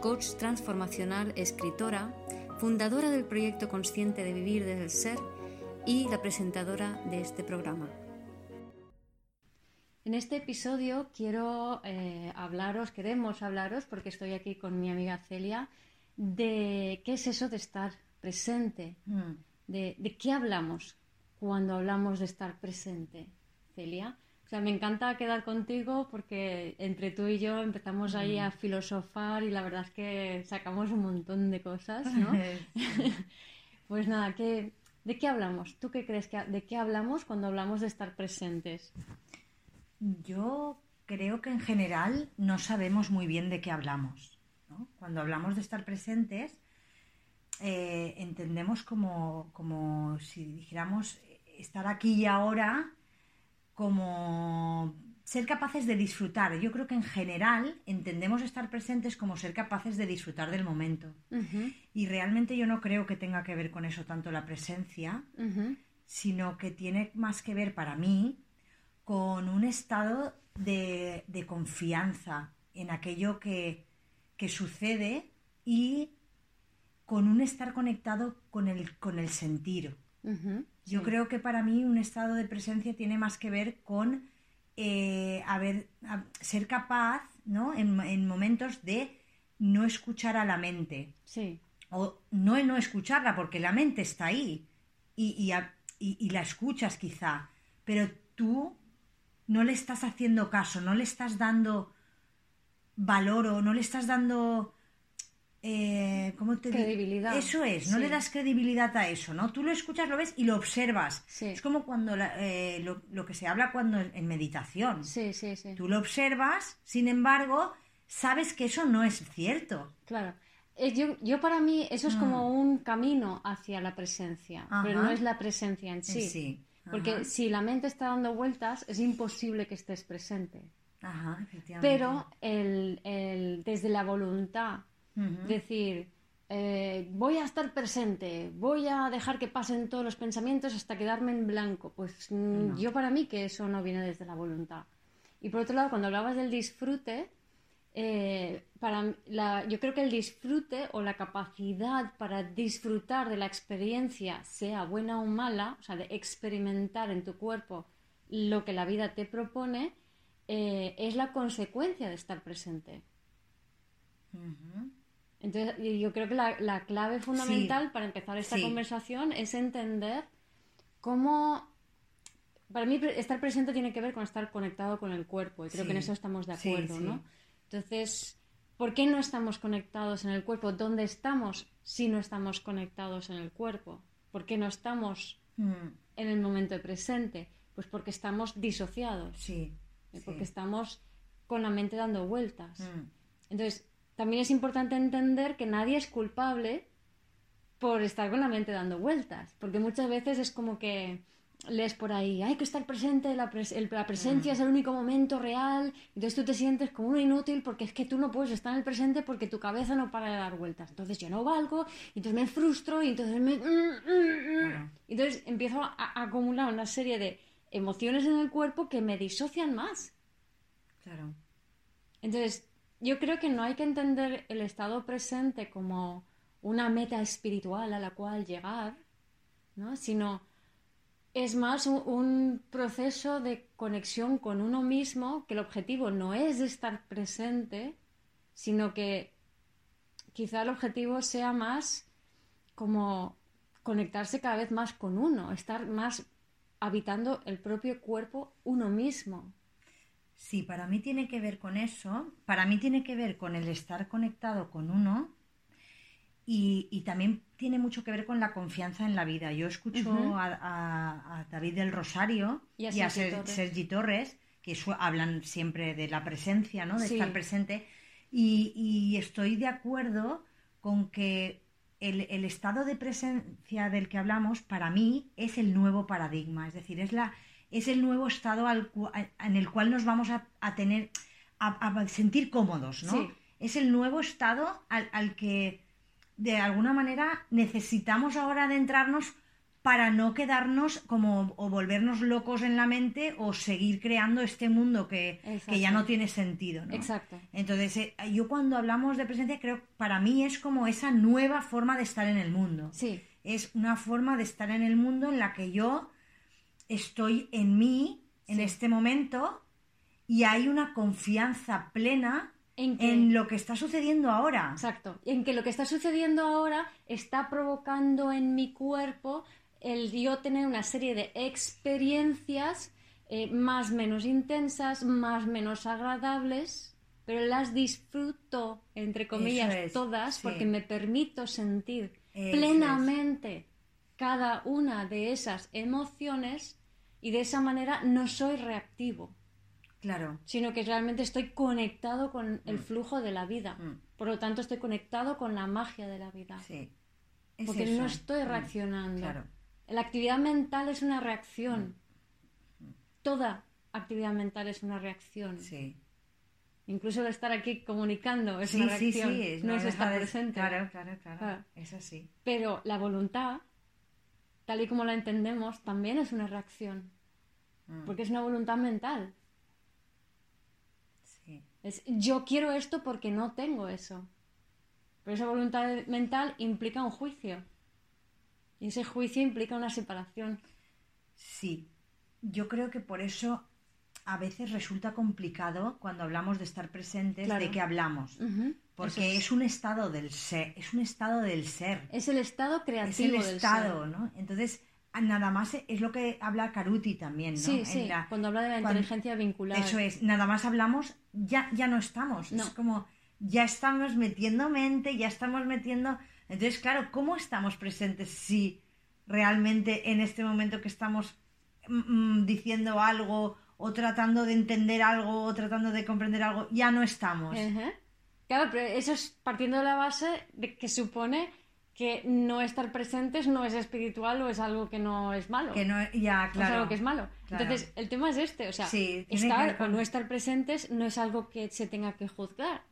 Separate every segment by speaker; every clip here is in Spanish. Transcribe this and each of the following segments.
Speaker 1: coach transformacional, escritora, fundadora del proyecto Consciente de Vivir desde el Ser y la presentadora de este programa. En este episodio quiero eh, hablaros, queremos hablaros, porque estoy aquí con mi amiga Celia, de qué es eso de estar presente, mm. de, de qué hablamos cuando hablamos de estar presente. Celia, sea, me encanta quedar contigo porque entre tú y yo empezamos ahí a filosofar y la verdad es que sacamos un montón de cosas, ¿no? pues nada, ¿qué, ¿de qué hablamos? ¿Tú qué crees que de qué hablamos cuando hablamos de estar presentes?
Speaker 2: Yo creo que en general no sabemos muy bien de qué hablamos. ¿no? Cuando hablamos de estar presentes, eh, entendemos como, como si dijéramos estar aquí y ahora como ser capaces de disfrutar. Yo creo que en general entendemos estar presentes como ser capaces de disfrutar del momento. Y realmente yo no creo que tenga que ver con eso tanto la presencia, sino que tiene más que ver para mí con un estado de, confianza en aquello que, sucede y con un estar conectado con el, con el sentir. Yo creo que para mí un estado de presencia tiene más que ver con eh, ser capaz, ¿no? En, momentos de no escuchar a la mente.
Speaker 1: Sí.
Speaker 2: O no no escucharla, porque la mente está ahí y, y, la escuchas quizá, pero tú no le estás haciendo caso, no le estás dando valor o no le estás dando eh, ¿cómo te
Speaker 1: credibilidad.
Speaker 2: Eso es, no le das credibilidad a eso, ¿no? Tú lo escuchas, lo ves y lo observas. Es como cuando eh, lo, que se habla cuando en meditación.
Speaker 1: Sí, sí, sí.
Speaker 2: Tú lo observas, sin embargo, sabes que eso no es cierto.
Speaker 1: Claro. Yo, yo para mí eso es como mm. un camino hacia la presencia, pero no es la presencia en sí. sí. Porque si la mente está dando vueltas, es imposible que estés presente.
Speaker 2: Ajá, efectivamente.
Speaker 1: Pero el, el, desde la voluntad Decir, eh, voy a estar presente, voy a dejar que pasen todos los pensamientos hasta quedarme en blanco. Pues mm, yo para mí que eso no viene desde la voluntad. Y por otro lado, cuando hablabas del disfrute, eh, para la, yo creo que el disfrute o la capacidad para disfrutar de la experiencia, sea buena o mala, o sea, de experimentar en tu cuerpo lo que la vida te propone, eh, es la consecuencia de estar presente. Entonces, yo creo que la, clave fundamental para empezar esta conversación es entender cómo... Para mí, estar presente tiene que ver con estar conectado con el cuerpo, y creo que en eso estamos de acuerdo, ¿no? Entonces, ¿por qué no estamos conectados en el cuerpo? ¿Dónde estamos si no estamos conectados en el cuerpo? ¿Por qué no estamos mm. en el momento presente? Pues porque estamos disociados.
Speaker 2: Sí.
Speaker 1: Porque estamos con la mente dando vueltas. Mm. Entonces, también es importante entender que nadie es culpable por estar con la mente dando vueltas, porque muchas veces es como que lees por ahí, hay que estar presente, la, presencia es el único momento real, entonces tú te sientes como un inútil porque es que tú no puedes estar en el presente porque tu cabeza no para de dar vueltas, entonces yo no valgo, entonces me frustro y entonces me... Mm, mm, mm. Entonces empiezo a acumular una serie de emociones en el cuerpo que me disocian más.
Speaker 2: Claro.
Speaker 1: Entonces, yo creo que no hay que entender el estado presente como una meta espiritual a la cual llegar, ¿no? sino es más un, proceso de conexión con uno mismo, que el objetivo no es estar presente, sino que quizá el objetivo sea más como conectarse cada vez más con uno, estar más habitando el propio cuerpo uno mismo.
Speaker 2: Sí, para mí tiene que ver con eso, para mí tiene que ver con el estar conectado con uno y, también tiene mucho que ver con la confianza en la vida. Yo escucho a, David del Rosario y a, Sergi, Torres. que hablan siempre de la presencia, ¿no? de estar presente, y, estoy de acuerdo con que el, el estado de presencia del que hablamos, para mí, es el nuevo paradigma. Es decir, es, la, es el nuevo estado al en el cual nos vamos a, a tener, a, a sentir cómodos, ¿no?
Speaker 1: Sí.
Speaker 2: Es el nuevo estado al, al que, de alguna manera, necesitamos ahora adentrarnos para no quedarnos como o volvernos locos en la mente o seguir creando este mundo que, que ya no tiene sentido. ¿no?
Speaker 1: Exacto.
Speaker 2: Entonces, eh, yo cuando hablamos de presencia, creo que para mí es como esa nueva forma de estar en el mundo.
Speaker 1: Sí,
Speaker 2: Es una forma de estar en el mundo en la que yo estoy en mí, en este momento, y hay una confianza plena
Speaker 1: En que-
Speaker 2: en lo que está sucediendo ahora.
Speaker 1: exacto. En que lo que está sucediendo ahora está provocando en mi cuerpo el yo tener una serie de experiencias eh, más menos intensas, más menos agradables, pero las disfruto, entre comillas,
Speaker 2: es,
Speaker 1: todas,
Speaker 2: sí.
Speaker 1: porque me permito sentir
Speaker 2: Eso
Speaker 1: plenamente cada una de esas emociones y de esa manera no soy reactivo.
Speaker 2: Claro.
Speaker 1: sino que realmente estoy conectado con el flujo de la vida.
Speaker 2: Mm.
Speaker 1: Por lo tanto, estoy conectado con la magia de la vida.
Speaker 2: Sí. Es
Speaker 1: porque
Speaker 2: eso.
Speaker 1: no estoy
Speaker 2: Mm,
Speaker 1: reaccionando.
Speaker 2: Claro.
Speaker 1: La actividad mental es una reacción. Toda actividad mental es una reacción.
Speaker 2: Sí.
Speaker 1: Incluso el estar aquí comunicando es
Speaker 2: Sí,
Speaker 1: una
Speaker 2: sí,
Speaker 1: reacción.
Speaker 2: sí.
Speaker 1: no es
Speaker 2: deja
Speaker 1: estar
Speaker 2: de-
Speaker 1: presente.
Speaker 2: Claro, claro, claro.
Speaker 1: Claro.
Speaker 2: Es así.
Speaker 1: Pero la voluntad, tal y como la entendemos, también es una reacción.
Speaker 2: Mm,
Speaker 1: Porque es una voluntad mental.
Speaker 2: sí.
Speaker 1: Es yo quiero esto porque no tengo eso. Pero esa voluntad mental implica un juicio. Y ese juicio implica una separación.
Speaker 2: Sí, yo creo que por eso a veces resulta complicado cuando hablamos de estar presentes
Speaker 1: Claro.
Speaker 2: de qué hablamos, porque es. un estado del ser, es un estado del ser,
Speaker 1: es el estado
Speaker 2: es
Speaker 1: creativo
Speaker 2: el
Speaker 1: del
Speaker 2: estado,
Speaker 1: ser.
Speaker 2: ¿no? Entonces, nada más es lo que habla Caruti también, ¿no?
Speaker 1: Sí,
Speaker 2: En
Speaker 1: sí,
Speaker 2: la-
Speaker 1: cuando habla de la
Speaker 2: cuando-
Speaker 1: inteligencia vincular.
Speaker 2: Eso es, nada más hablamos, ya, ya no estamos.
Speaker 1: No.
Speaker 2: Es como, ya estamos metiendo mente, ya estamos metiendo. Entonces, claro, ¿cómo estamos presentes si realmente en este momento que estamos mm, mm, diciendo algo o tratando de entender algo o tratando de comprender algo, ya no estamos?
Speaker 1: Ujú. Claro, pero eso es partiendo de la base de que supone que no estar presentes no es espiritual o es algo que no es malo.
Speaker 2: Que no, ya,
Speaker 1: o es
Speaker 2: claro.
Speaker 1: algo que es malo.
Speaker 2: Claro.
Speaker 1: Entonces, el tema es este, o sea,
Speaker 2: Sí, que
Speaker 1: estar o no estar presentes no es algo que se tenga que juzgar.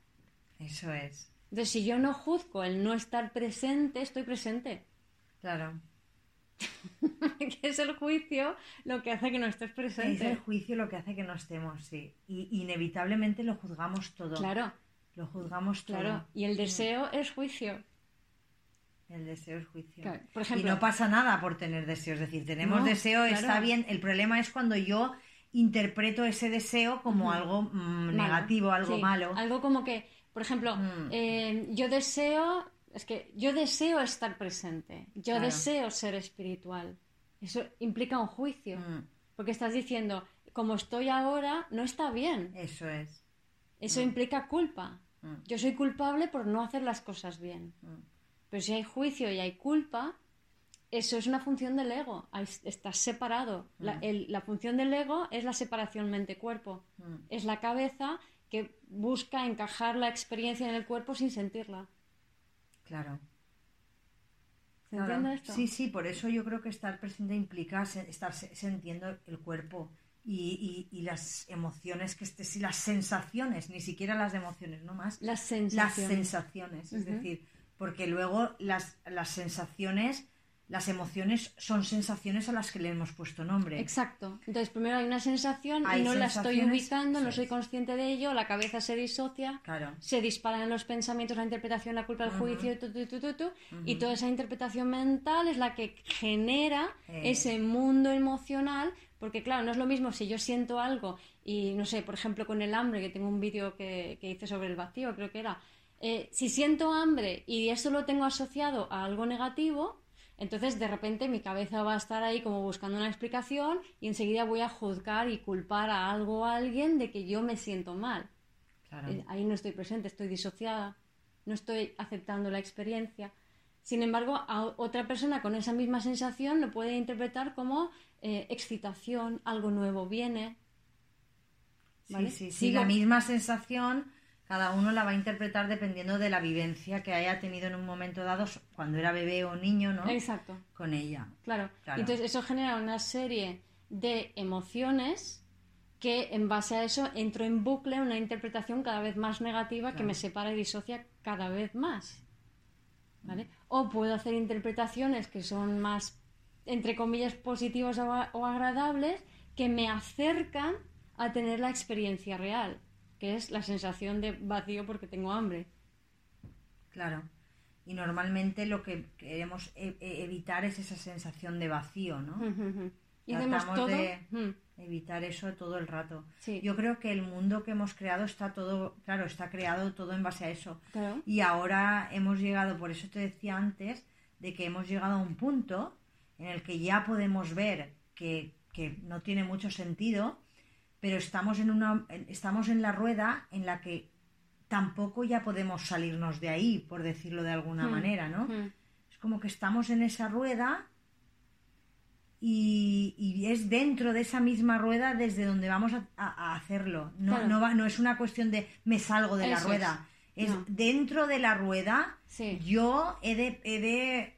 Speaker 2: Eso es,
Speaker 1: Entonces, si yo no juzgo el no estar presente, estoy presente.
Speaker 2: claro.
Speaker 1: que es el juicio lo que hace que no estés
Speaker 2: Es
Speaker 1: presente.
Speaker 2: el juicio lo que hace que no estemos, sí. Y inevitablemente lo juzgamos todo.
Speaker 1: Claro,
Speaker 2: Lo juzgamos todo.
Speaker 1: claro. Y el deseo es juicio.
Speaker 2: El deseo es juicio.
Speaker 1: Claro, por ejemplo-
Speaker 2: y no pasa nada por tener deseo. Es decir, tenemos
Speaker 1: No,
Speaker 2: deseo,
Speaker 1: claro.
Speaker 2: está bien. El problema es cuando yo interpreto ese deseo como algo mm, negativo, algo
Speaker 1: Sí,
Speaker 2: malo.
Speaker 1: Algo como que, por ejemplo,
Speaker 2: Mm.
Speaker 1: eh, yo deseo, es que yo deseo estar presente, yo
Speaker 2: Claro.
Speaker 1: deseo ser espiritual. Eso implica un juicio,
Speaker 2: Mm,
Speaker 1: porque estás diciendo, como estoy ahora, no está bien.
Speaker 2: eso es.
Speaker 1: Eso implica culpa.
Speaker 2: Mm,
Speaker 1: Yo soy culpable por no hacer las cosas bien.
Speaker 2: mm,
Speaker 1: Pero si hay juicio y hay culpa, eso es una función del ego. Estás separado. La,
Speaker 2: Mm.
Speaker 1: el- la función del ego es la separación mente-cuerpo. Es la cabeza que busca encajar la experiencia en el cuerpo sin sentirla.
Speaker 2: Claro.
Speaker 1: ¿Se
Speaker 2: Claro.
Speaker 1: entiende esto?
Speaker 2: Sí, sí, por eso yo creo que estar presente implica estar sintiendo el cuerpo y, y- y las emociones que estés y las sensaciones, ni siquiera las emociones, no más.
Speaker 1: Las
Speaker 2: las
Speaker 1: sensaciones.
Speaker 2: es decir, porque luego las, las sensaciones, las emociones son sensaciones a las que le hemos puesto nombre.
Speaker 1: Exacto. Entonces, primero hay una sensación
Speaker 2: Hay
Speaker 1: y no la estoy ubicando, no soy consciente de ello, la cabeza se disocia,
Speaker 2: Claro.
Speaker 1: se disparan los pensamientos, la interpretación, la culpa, el
Speaker 2: Ujú.
Speaker 1: juicio, tu, tu, tu, tu, tu, y toda esa interpretación mental es la que genera
Speaker 2: Eh.
Speaker 1: ese mundo emocional, porque claro, no es lo mismo si yo siento algo y no sé, por ejemplo, con el hambre, que tengo un vídeo que, que hice sobre el vacío, creo que era, eh, si siento hambre y eso lo tengo asociado a algo negativo, entonces de repente mi cabeza va a estar ahí como buscando una explicación y enseguida voy a juzgar y culpar a algo o a alguien de que yo me siento mal.
Speaker 2: Claro.
Speaker 1: Eh, Ahí no estoy presente, estoy disociada, no estoy aceptando la experiencia. Sin embargo, a otra persona con esa misma sensación lo puede interpretar como eh, excitación, algo nuevo viene. ¿vale?
Speaker 2: Sí, sí, sí,
Speaker 1: Sigo-
Speaker 2: la misma sensación cada uno la va a interpretar dependiendo de la vivencia que haya tenido en un momento dado cuando era bebé o niño, ¿no?
Speaker 1: Exacto.
Speaker 2: Con ella.
Speaker 1: Claro.
Speaker 2: Claro.
Speaker 1: Entonces eso genera una serie de emociones que en base a eso entro en bucle una interpretación cada vez más negativa que me separa y disocia cada vez más. ¿Vale? O puedo hacer interpretaciones que son más, entre comillas, positivas o, agradables que me acercan a tener la experiencia real, que es la sensación de vacío porque tengo hambre.
Speaker 2: Claro. Y normalmente lo que queremos e- e- evitar es esa sensación de vacío, ¿no?
Speaker 1: y hacemos
Speaker 2: Tratamos
Speaker 1: todo.
Speaker 2: de-
Speaker 1: Mm,
Speaker 2: Evitar eso todo el rato.
Speaker 1: Sí.
Speaker 2: Yo creo que el mundo que hemos creado está todo, claro, está creado todo en base a eso.
Speaker 1: Claro.
Speaker 2: Y ahora hemos llegado, por eso te decía antes, de que hemos llegado a un punto en el que ya podemos ver que, que no tiene mucho sentido, pero estamos en, una, estamos en la rueda en la que tampoco ya podemos salirnos de ahí, por decirlo de alguna
Speaker 1: Mm,
Speaker 2: manera, ¿no?
Speaker 1: mm.
Speaker 2: Es como que estamos en esa rueda y, y es dentro de esa misma rueda desde donde vamos a, a- a hacerlo. No,
Speaker 1: Claro.
Speaker 2: no, va- no es una cuestión de me salgo de la rueda. Es,
Speaker 1: No.
Speaker 2: dentro de la rueda
Speaker 1: Sí.
Speaker 2: yo he de, he de,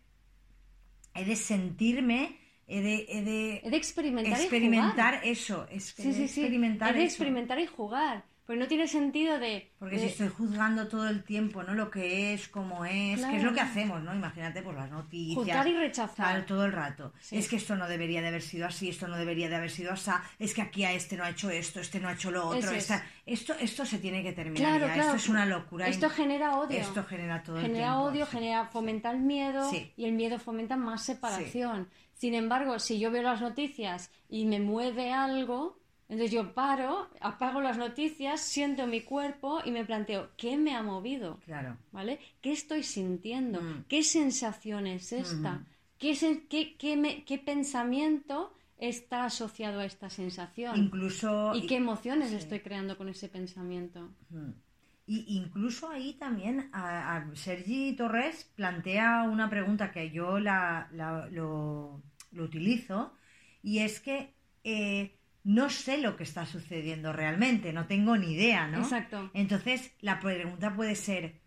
Speaker 2: he de sentirme, he de, he de
Speaker 1: He de experimentar, y jugar.
Speaker 2: experimentar eso. Es,
Speaker 1: Sí,
Speaker 2: he de
Speaker 1: sí, sí.
Speaker 2: experimentar
Speaker 1: He de
Speaker 2: eso.
Speaker 1: experimentar y jugar. Porque no tiene sentido de.
Speaker 2: Porque
Speaker 1: de-
Speaker 2: si estoy juzgando todo el tiempo, ¿no? Lo que es, cómo es, que es lo que hacemos, ¿no? Imagínate, pues las noticias.
Speaker 1: Juzgar y rechazar.
Speaker 2: tal, todo el rato.
Speaker 1: Sí.
Speaker 2: Es que esto no debería de haber sido así, esto no debería de haber sido así, es que aquí a este no ha hecho esto, este no ha hecho lo otro.
Speaker 1: Eso es.
Speaker 2: esta- esto, esto se tiene que terminar
Speaker 1: Claro,
Speaker 2: ya,
Speaker 1: claro.
Speaker 2: esto es una locura.
Speaker 1: Esto
Speaker 2: Y
Speaker 1: genera odio.
Speaker 2: Esto genera todo el
Speaker 1: genera
Speaker 2: tiempo.
Speaker 1: odio,
Speaker 2: sí.
Speaker 1: genera, fomenta el miedo
Speaker 2: Sí.
Speaker 1: y el miedo fomenta más separación. Sin embargo, si yo veo las noticias y me mueve algo, entonces yo paro, apago las noticias, siento mi cuerpo y me planteo, ¿qué me ha movido?
Speaker 2: Claro.
Speaker 1: ¿Vale? ¿Qué estoy sintiendo?
Speaker 2: Mm.
Speaker 1: ¿Qué sensación es esta? ¿Qué, sen- qué- qué me- qué pensamiento está asociado a esta sensación?
Speaker 2: Incluso.
Speaker 1: ¿Y qué emociones
Speaker 2: sí.
Speaker 1: estoy creando con ese pensamiento?
Speaker 2: Mm. Y incluso ahí también a, a Sergi Torres plantea una pregunta que yo la, la- lo, lo utilizo y es que eh, no sé lo que está sucediendo realmente, no tengo ni idea, ¿no?
Speaker 1: Exacto.
Speaker 2: Entonces la pregunta puede ser,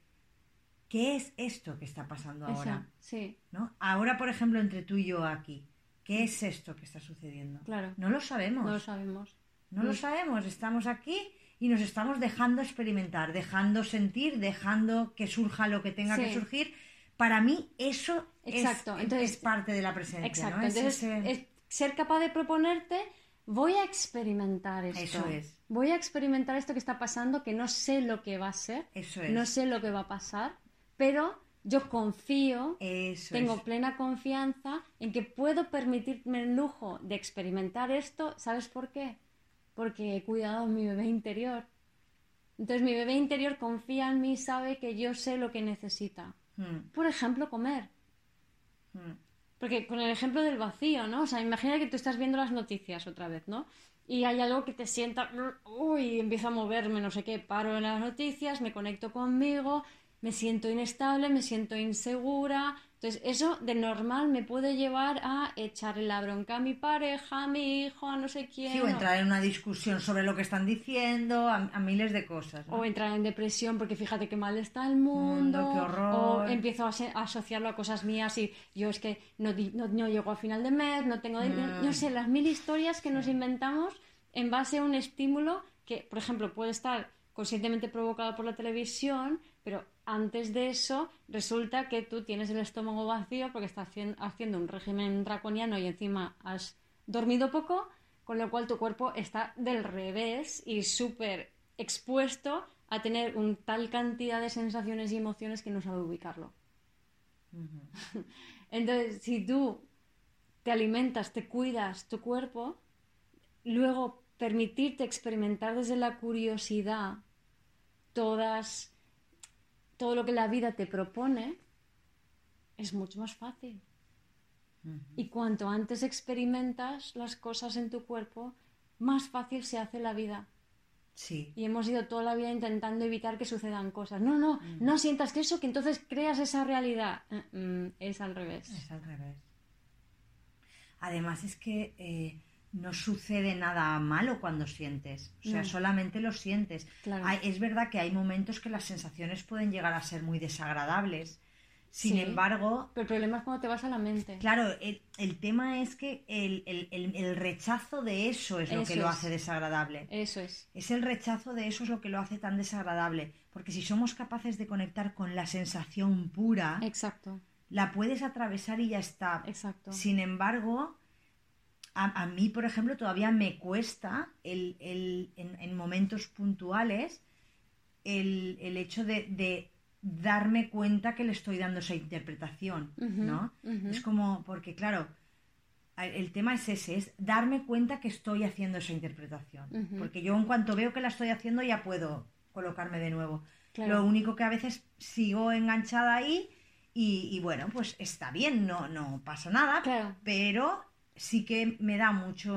Speaker 2: ¿qué es esto que está pasando ahora?
Speaker 1: Sí,
Speaker 2: ¿No? Ahora, por ejemplo, entre tú y yo aquí, ¿qué es esto que está sucediendo?
Speaker 1: claro.
Speaker 2: No lo sabemos.
Speaker 1: No lo sabemos.
Speaker 2: No lo sabemos, estamos aquí y nos estamos dejando experimentar, dejando sentir, dejando que surja lo que tenga que surgir. Para mí eso es-
Speaker 1: Exacto,
Speaker 2: es,
Speaker 1: entonces-
Speaker 2: parte de la presencia.
Speaker 1: Exacto.
Speaker 2: ¿no? Es
Speaker 1: Entonces,
Speaker 2: ese-
Speaker 1: es ser capaz de proponerte, voy a experimentar esto.
Speaker 2: Eso es.
Speaker 1: Voy a experimentar esto que está pasando, que no sé lo que va a ser,
Speaker 2: Eso es.
Speaker 1: no sé lo que va a pasar, pero yo confío,
Speaker 2: Eso
Speaker 1: tengo
Speaker 2: es.
Speaker 1: plena confianza en que puedo permitirme el lujo de experimentar esto. ¿Sabes por qué? Porque he cuidado a mi bebé interior. Entonces mi bebé interior confía en mí y sabe que yo sé lo que necesita.
Speaker 2: Mm,
Speaker 1: Por ejemplo, comer.
Speaker 2: mm.
Speaker 1: Porque con el ejemplo del vacío, ¿no? O sea, imagina que tú estás viendo las noticias otra vez, ¿no? Y hay algo que te sienta, uy, empiezo a moverme, no sé qué, paro en las noticias, me conecto conmigo, me siento inestable, me siento insegura. Entonces, eso de normal me puede llevar a echarle la bronca a mi pareja, a mi hijo, a no sé quién.
Speaker 2: Sí, o entrar en una discusión sobre lo que están diciendo, a, a miles de cosas. ¿no?
Speaker 1: O entrar en depresión porque fíjate qué mal está el mundo.
Speaker 2: Mundo, qué horror.
Speaker 1: O empiezo a, asociarlo a cosas mías y yo es que no, no, no llego a final de mes, no tengo... dinero.
Speaker 2: Mm.
Speaker 1: No sé, las mil historias que nos inventamos en base a un estímulo que, por ejemplo, puede estar conscientemente provocado por la televisión, pero antes de eso resulta que tú tienes el estómago vacío porque estás hacien- haciendo un régimen draconiano y encima has dormido poco, con lo cual tu cuerpo está del revés y súper expuesto a tener un tal cantidad de sensaciones y emociones que no sabe ubicarlo. Entonces, si tú te alimentas, te cuidas tu cuerpo, luego permitirte experimentar desde la curiosidad todas todo lo que la vida te propone es mucho más fácil. Y cuanto antes experimentas las cosas en tu cuerpo, más fácil se hace la vida.
Speaker 2: Sí.
Speaker 1: Y hemos ido toda la vida intentando evitar que sucedan cosas. No, no, no sientas que eso, que entonces creas esa realidad. Mm, mm, es al revés.
Speaker 2: Es al revés. Además es que eh, no sucede nada malo cuando sientes, o sea,
Speaker 1: No.
Speaker 2: solamente lo sientes.
Speaker 1: Claro.
Speaker 2: Hay- es verdad que hay momentos que las sensaciones pueden llegar a ser muy desagradables. Sin
Speaker 1: Sí.
Speaker 2: embargo,
Speaker 1: Pero el problema es cuando te vas a la mente.
Speaker 2: claro, el, el tema es que el, el- el- el rechazo de eso es lo
Speaker 1: Eso
Speaker 2: que lo hace desagradable.
Speaker 1: Eso es.
Speaker 2: Es el rechazo de eso es lo que lo hace tan desagradable. Porque si somos capaces de conectar con la sensación pura,
Speaker 1: Exacto,
Speaker 2: la puedes atravesar y ya está.
Speaker 1: exacto.
Speaker 2: Sin embargo, a, a mí, por ejemplo, todavía me cuesta el, el- en, en momentos puntuales el, el hecho de, de darme cuenta que le estoy dando esa interpretación, ¿no? Es como, porque claro, el tema es ese, es darme cuenta que estoy haciendo esa interpretación. Porque yo en cuanto veo que la estoy haciendo ya puedo colocarme de nuevo.
Speaker 1: Claro.
Speaker 2: Lo único que a veces sigo enganchada ahí y, y bueno, pues está bien, no, no pasa nada,
Speaker 1: Claro.
Speaker 2: pero sí que me da mucho,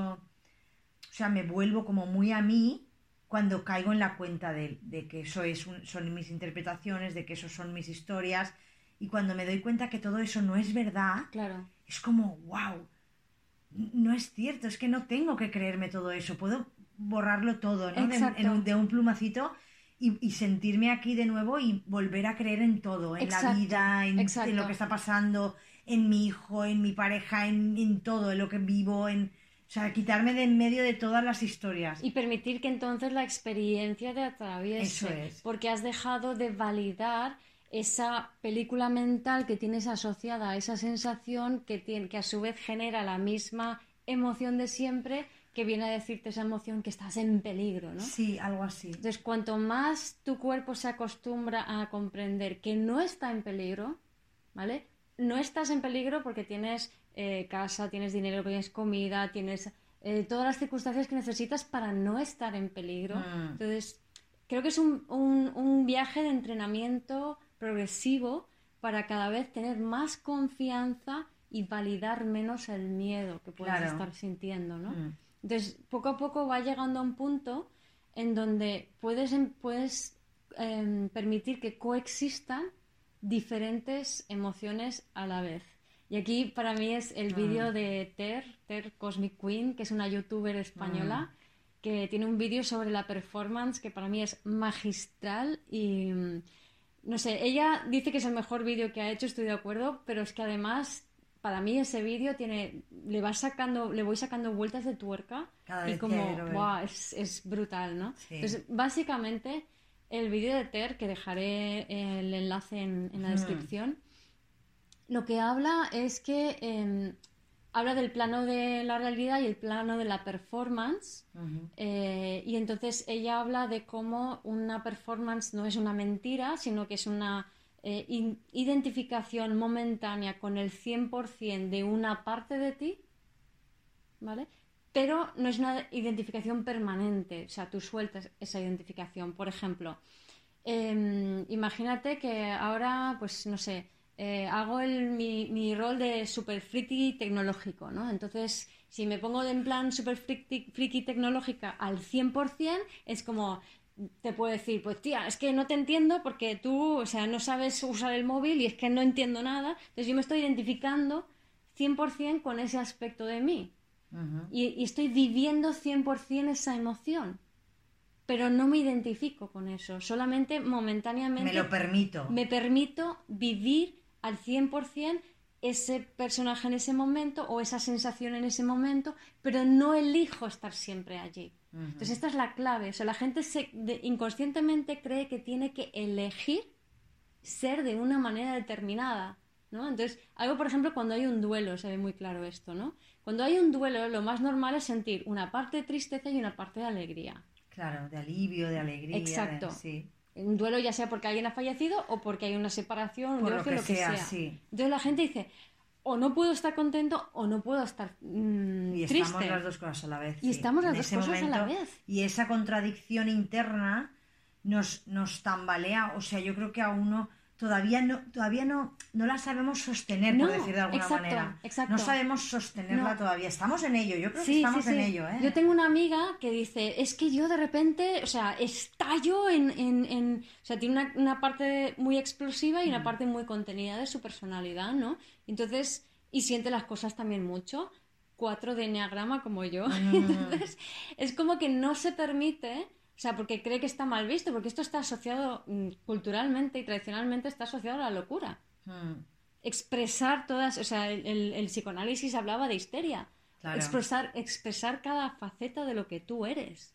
Speaker 2: o sea, me vuelvo como muy a mí cuando caigo en la cuenta de, de que eso es un- son mis interpretaciones, de que eso son mis historias y cuando me doy cuenta que todo eso no es verdad,
Speaker 1: Claro.
Speaker 2: es como, wow, no es cierto, es que no tengo que creerme todo eso, puedo borrarlo todo, ¿no? De, en un- de un plumacito y, y sentirme aquí de nuevo y volver a creer en todo, en la vida, en, en lo que está pasando, en mi hijo, en mi pareja, en, en todo, en lo que vivo, en... O sea, quitarme de en medio de todas las historias.
Speaker 1: Y permitir que entonces la experiencia te atraviese.
Speaker 2: Eso es.
Speaker 1: Porque has dejado de validar esa película mental que tienes asociada a esa sensación que, tiene, que a su vez genera la misma emoción de siempre que viene a decirte esa emoción que estás en peligro, ¿no?
Speaker 2: Sí, algo así.
Speaker 1: Entonces, cuanto más tu cuerpo se acostumbra a comprender que no está en peligro, ¿vale? No estás en peligro porque tienes eh, casa, tienes dinero, tienes comida, tienes eh, todas las circunstancias que necesitas para no estar en peligro.
Speaker 2: Mm.
Speaker 1: Entonces, creo que es un, un- un viaje de entrenamiento progresivo para cada vez tener más confianza y validar menos el miedo que puedes
Speaker 2: Claro.
Speaker 1: estar sintiendo, ¿no?
Speaker 2: Mm.
Speaker 1: Entonces, poco a poco va llegando a un punto en donde puedes, em- puedes em, permitir que coexistan diferentes emociones a la vez. Y aquí para mí es el vídeo de Ter, Ter Cosmic Queen, que es una youtuber española, que tiene un vídeo sobre la performance que para mí es magistral y mm, no sé, ella dice que es el mejor vídeo que ha hecho, estoy de acuerdo, pero es que además para mí ese vídeo tiene le va sacando le voy sacando vueltas de tuerca
Speaker 2: Cada
Speaker 1: y como. "Buah, es, es brutal, ¿no?
Speaker 2: Sí.
Speaker 1: Entonces, básicamente el vídeo de Ter que dejaré el enlace en, en la
Speaker 2: Ujú.
Speaker 1: descripción lo que habla es que eh, habla del plano de la realidad y el plano de la performance eh, y entonces ella habla de cómo una performance no es una mentira, sino que es una eh, in- identificación momentánea con el 100% de una parte de ti, ¿vale? Pero no es una identificación permanente, o sea, tú sueltas esa identificación. Por ejemplo, em, imagínate que ahora, pues no sé, eh, hago mi rol de super friki tecnológico, ¿no? Entonces, si me pongo en plan super friki, friki tecnológica al 100%, es como, te puedo decir, pues tía, es que no te entiendo porque tú, o sea, no sabes usar el móvil y es que no entiendo nada. Entonces yo me estoy identificando 100% con ese aspecto de mí Y, y estoy viviendo 100% esa emoción. Pero no me identifico con eso, solamente momentáneamente
Speaker 2: Me lo permito.
Speaker 1: me permito vivir al 100% ese personaje en ese momento o esa sensación en ese momento, pero no elijo estar siempre allí. Entonces esta es la clave. O sea, la gente se, de- inconscientemente cree que tiene que elegir ser de una manera determinada. ¿no? Entonces, algo, por ejemplo, cuando hay un duelo, se ve muy claro esto, ¿no? Cuando hay un duelo, lo más normal es sentir una parte de tristeza y una parte de alegría.
Speaker 2: Claro, de alivio, de alegría. de-
Speaker 1: Exacto.
Speaker 2: sí.
Speaker 1: Un duelo ya sea porque alguien ha fallecido o porque hay una separación, un
Speaker 2: Por lo que
Speaker 1: lo que
Speaker 2: sea,
Speaker 1: sea.
Speaker 2: sí.
Speaker 1: Entonces la gente dice, o no puedo estar contento o no puedo estar mm,
Speaker 2: Y
Speaker 1: triste.
Speaker 2: estamos las dos cosas a la vez.
Speaker 1: Y
Speaker 2: sí.
Speaker 1: estamos las
Speaker 2: En
Speaker 1: dos cosas a la vez.
Speaker 2: Y esa contradicción interna nos, nos tambalea. O sea, yo creo que a uno todavía no, todavía no, no la sabemos sostener,
Speaker 1: No,
Speaker 2: por decir de alguna
Speaker 1: exacto,
Speaker 2: manera.
Speaker 1: exacto.
Speaker 2: No sabemos sostenerla
Speaker 1: No.
Speaker 2: todavía. Estamos en ello. Yo creo que estamos
Speaker 1: sí,
Speaker 2: en ello, ¿eh?
Speaker 1: Yo tengo una amiga que dice, es que yo de repente, o sea, estallo en... en, en- o sea, tiene una, una parte muy explosiva y una
Speaker 2: Mm.
Speaker 1: parte muy contenida de su personalidad, ¿no? Entonces, y siente las cosas también mucho. 4 de enneagrama como yo.
Speaker 2: Mm.
Speaker 1: Entonces, es como que no se permite, o sea, porque cree que está mal visto, porque esto está asociado mm, culturalmente y tradicionalmente está asociado a la locura.
Speaker 2: Mm,
Speaker 1: Expresar todas, o sea, el, el- el psicoanálisis hablaba de histeria.
Speaker 2: Claro.
Speaker 1: Expresar, expresar cada faceta de lo que tú eres.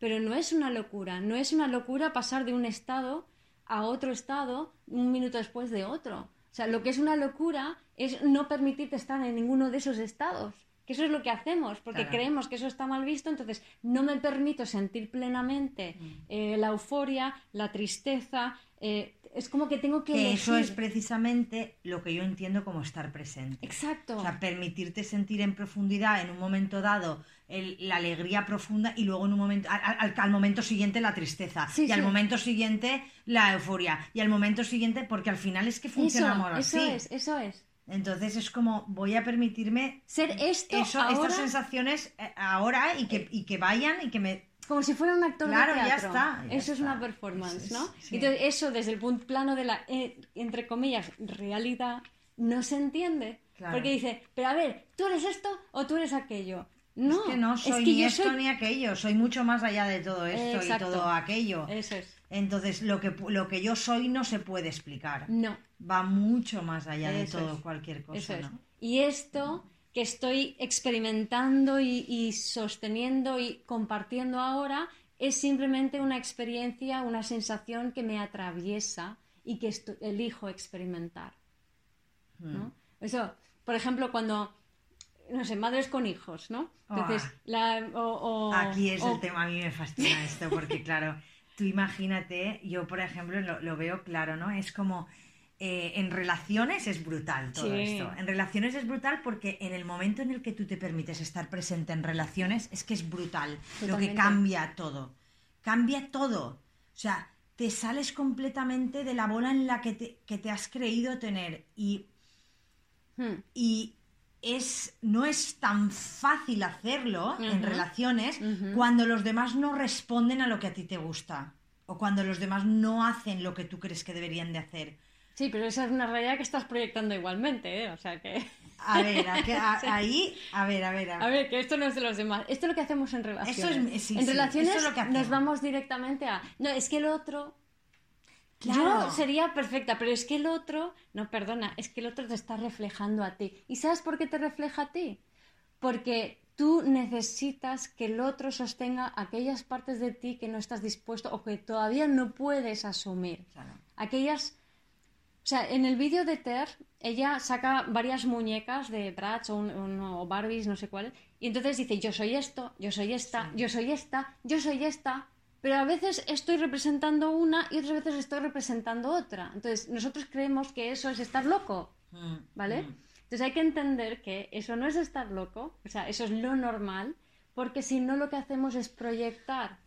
Speaker 1: Pero no es una locura, no es una locura pasar de un estado a otro estado un minuto después de otro. O sea, lo que es una locura es no permitirte estar en ninguno de esos estados. Que eso es lo que hacemos, porque
Speaker 2: Claro.
Speaker 1: creemos que eso está mal visto, entonces no me permito sentir plenamente
Speaker 2: Mm.
Speaker 1: eh, la euforia, la tristeza. eh, es como que tengo que.
Speaker 2: Que eso es precisamente lo que yo entiendo como estar presente.
Speaker 1: Exacto.
Speaker 2: O sea, permitirte sentir en profundidad en un momento dado el- la alegría profunda y luego en un momento al, al- al momento siguiente la tristeza
Speaker 1: Sí,
Speaker 2: y al momento siguiente la euforia y al momento siguiente porque al final es que
Speaker 1: eso,
Speaker 2: funcionamos
Speaker 1: eso
Speaker 2: así.
Speaker 1: es, eso es.
Speaker 2: Entonces es como voy a permitirme
Speaker 1: Ser esto
Speaker 2: eso,
Speaker 1: ahora
Speaker 2: estas sensaciones eh, ahora y que, y que vayan y que me
Speaker 1: como si fuera un actor
Speaker 2: Claro,
Speaker 1: de
Speaker 2: ya
Speaker 1: teatro.
Speaker 2: está, ya
Speaker 1: eso es
Speaker 2: está.
Speaker 1: una performance, ¿no?
Speaker 2: sí.
Speaker 1: Entonces, eso desde el punto plano de la, eh, entre comillas, realidad, no se entiende.
Speaker 2: Claro.
Speaker 1: Porque dice, pero a ver, ¿tú eres esto o tú eres aquello? No,
Speaker 2: es que no soy
Speaker 1: que
Speaker 2: ni esto
Speaker 1: soy-
Speaker 2: ni aquello, soy mucho más allá de todo esto
Speaker 1: Exacto.
Speaker 2: y todo aquello.
Speaker 1: Eso es.
Speaker 2: Entonces lo que lo que yo soy no se puede explicar.
Speaker 1: No,
Speaker 2: Va mucho más allá de todo
Speaker 1: es.
Speaker 2: cualquier cosa,
Speaker 1: eso es.
Speaker 2: ¿no?
Speaker 1: Y esto que estoy experimentando y, y sosteniendo y compartiendo ahora es simplemente una experiencia, una sensación que me atraviesa y que elijo experimentar.
Speaker 2: Hmm.
Speaker 1: ¿no? Eso, por ejemplo, cuando, no sé, madres con hijos, ¿no? Entonces, la, o, o-
Speaker 2: Aquí es
Speaker 1: o-
Speaker 2: el tema, a mí me fascina esto, porque claro, tú imagínate, yo por ejemplo lo, lo veo claro, ¿no? Es como eh, en relaciones es brutal todo
Speaker 1: Sí.
Speaker 2: esto. En relaciones es brutal porque en el momento en el que tú te permites estar presente en relaciones es que es brutal. Lo que cambia todo. Cambia todo. O sea, te sales completamente de la bola en la que te, que te has creído tener y
Speaker 1: Hmm,
Speaker 2: y es no es tan fácil hacerlo en relaciones cuando los demás no responden a lo que a ti te gusta o cuando los demás no hacen lo que tú crees que deberían de hacer.
Speaker 1: Sí, pero esa es una realidad que estás proyectando igualmente, ¿eh? O sea que...
Speaker 2: A ver, a que- a- ahí, a ver, a ver, a
Speaker 1: A
Speaker 2: ver.
Speaker 1: ver, que esto no es de los demás. Esto es lo que hacemos en relaciones.
Speaker 2: Eso es- sí,
Speaker 1: en
Speaker 2: sí,
Speaker 1: relaciones
Speaker 2: eso es lo que
Speaker 1: nos vamos directamente a... No, es que el otro...
Speaker 2: Claro.
Speaker 1: Yo sería perfecta, pero es que el otro... No, perdona, es que el otro te está reflejando a ti. ¿Y sabes por qué te refleja a ti? Porque tú necesitas que el otro sostenga aquellas partes de ti que no estás dispuesto o que todavía no puedes asumir.
Speaker 2: Claro.
Speaker 1: Aquellas... O sea, en el vídeo de Ter, ella saca varias muñecas de Bratz o, un- un- o Barbies, no sé cuáles, y entonces dice, yo soy esto, yo soy esta, yo soy esta, yo soy esta, pero a veces estoy representando una y otras veces estoy representando otra. Entonces, nosotros creemos que eso es estar loco,
Speaker 2: Mm,
Speaker 1: ¿vale?
Speaker 2: mm.
Speaker 1: Entonces hay que entender que eso no es estar loco, o sea, eso es lo normal, porque si no lo que hacemos es proyectar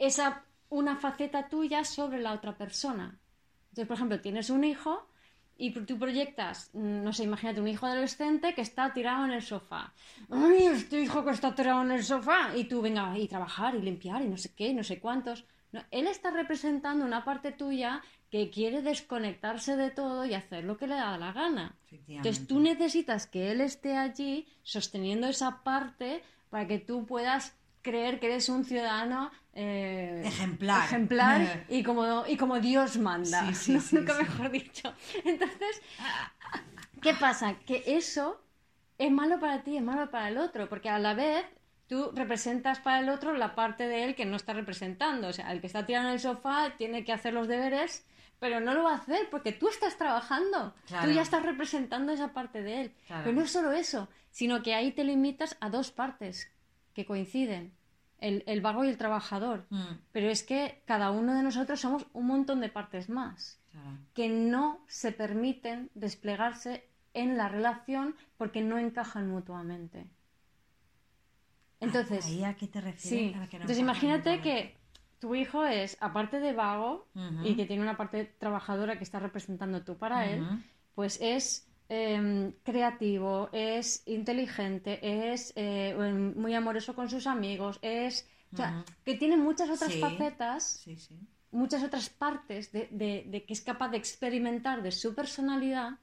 Speaker 1: esa una faceta tuya sobre la otra persona. Entonces, por ejemplo, tienes un hijo y tú proyectas, mm, no sé, imagínate un hijo adolescente que está tirado en el sofá. ¡Ay, este hijo que está tirado en el sofá! Y tú, venga, y trabajar y limpiar y no sé qué, no sé cuántos. No, él está representando una parte tuya que quiere desconectarse de todo y hacer lo que le da la gana. Entonces tú necesitas que él esté allí sosteniendo esa parte para que tú puedas creer que eres un ciudadano eh,
Speaker 2: Ejemplar.
Speaker 1: ejemplar y, como, y como Dios manda.
Speaker 2: Sí, sí,
Speaker 1: ¿no?
Speaker 2: sí,
Speaker 1: Nunca mejor dicho. Entonces, ¿qué pasa? Que eso es malo para ti, es malo para el otro, porque a la vez tú representas para el otro la parte de él que no está representando. O sea, el que está tirado en el sofá tiene que hacer los deberes, pero no lo va a hacer porque tú estás trabajando.
Speaker 2: Claro.
Speaker 1: Tú ya estás representando esa parte de él.
Speaker 2: Claro.
Speaker 1: Pero no es solo eso, sino que ahí te limitas a dos partes que coinciden. El, el vago y el trabajador.
Speaker 2: Mm,
Speaker 1: Pero es que cada uno de nosotros somos un montón de partes más
Speaker 2: claro.
Speaker 1: que no se permiten desplegarse en la relación porque no encajan mutuamente. Entonces,
Speaker 2: ¿Ahí a qué te refieres?
Speaker 1: sí.
Speaker 2: No
Speaker 1: Entonces imagínate que tu hijo es, aparte de vago y que tiene una parte trabajadora que estás representando tú para él, pues es em, creativo, es inteligente, es eh, em, muy amoroso con sus amigos, es... O sea,
Speaker 2: Ujú.
Speaker 1: que tiene muchas otras
Speaker 2: Sí.
Speaker 1: facetas
Speaker 2: Sí, sí.
Speaker 1: muchas otras partes de, de- de que es capaz de experimentar de su personalidad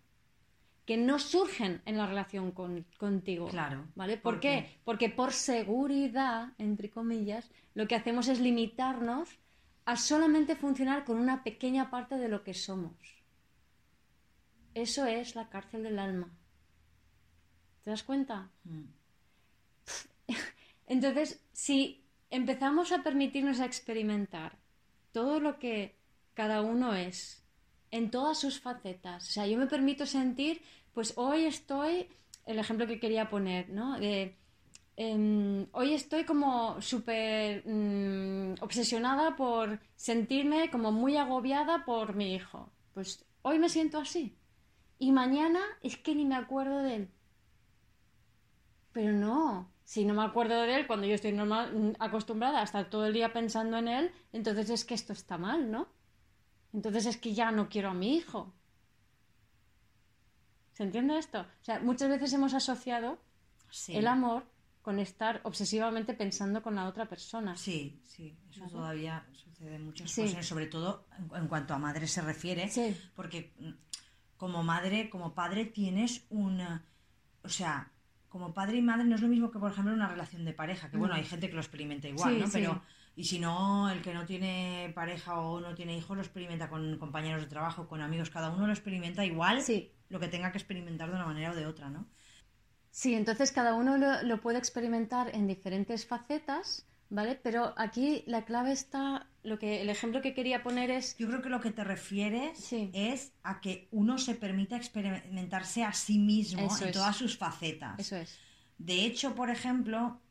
Speaker 1: que no surgen en la relación con, contigo.
Speaker 2: Claro.
Speaker 1: ¿Vale? ¿Por,
Speaker 2: ¿Por
Speaker 1: qué?
Speaker 2: qué?
Speaker 1: Porque por seguridad, entre comillas, lo que hacemos es limitarnos a solamente funcionar con una pequeña parte de lo que somos. Eso es la cárcel del alma. ¿Te das cuenta?
Speaker 2: Mm.
Speaker 1: Entonces, si empezamos a permitirnos a experimentar todo lo que cada uno es, en todas sus facetas, o sea, yo me permito sentir, pues hoy estoy, el ejemplo que quería poner, ¿no? De, em, hoy estoy como súper mm, obsesionada por sentirme como muy agobiada por mi hijo. Pues hoy me siento así. Y mañana es que ni me acuerdo de él. Pero no, si no me acuerdo de él cuando yo estoy normal, mm, acostumbrada a estar todo el día pensando en él, entonces es que esto está mal, ¿no? Entonces es que ya no quiero a mi hijo. ¿Se entiende esto? O sea, muchas veces hemos asociado
Speaker 2: Sí.
Speaker 1: el amor con estar obsesivamente pensando con la otra persona.
Speaker 2: Sí, sí, eso
Speaker 1: ¿Vale?
Speaker 2: todavía sucede en muchas
Speaker 1: Sí.
Speaker 2: ocasiones, sobre todo en, en cuanto a madre se refiere,
Speaker 1: Sí.
Speaker 2: porque mm, como madre, como padre tienes una, o sea, como padre y madre no es lo mismo que por ejemplo una relación de pareja, que bueno, hay gente que lo experimenta igual,
Speaker 1: Sí,
Speaker 2: ¿no?
Speaker 1: sí.
Speaker 2: Pero y si no, el que no tiene pareja o no tiene hijos lo experimenta con compañeros de trabajo, con amigos, cada uno lo experimenta igual,
Speaker 1: Sí.
Speaker 2: lo que tenga que experimentar de una manera o de otra, ¿no?
Speaker 1: Sí, entonces cada uno lo, lo puede experimentar en diferentes facetas, ¿vale? Pero aquí la clave está, lo que, el ejemplo que quería poner es,
Speaker 2: Yo creo que lo que te refieres
Speaker 1: Sí.
Speaker 2: es a que uno se permita experimentarse a sí mismo
Speaker 1: Eso
Speaker 2: en
Speaker 1: es.
Speaker 2: todas sus facetas.
Speaker 1: eso es,
Speaker 2: De hecho, por ejemplo,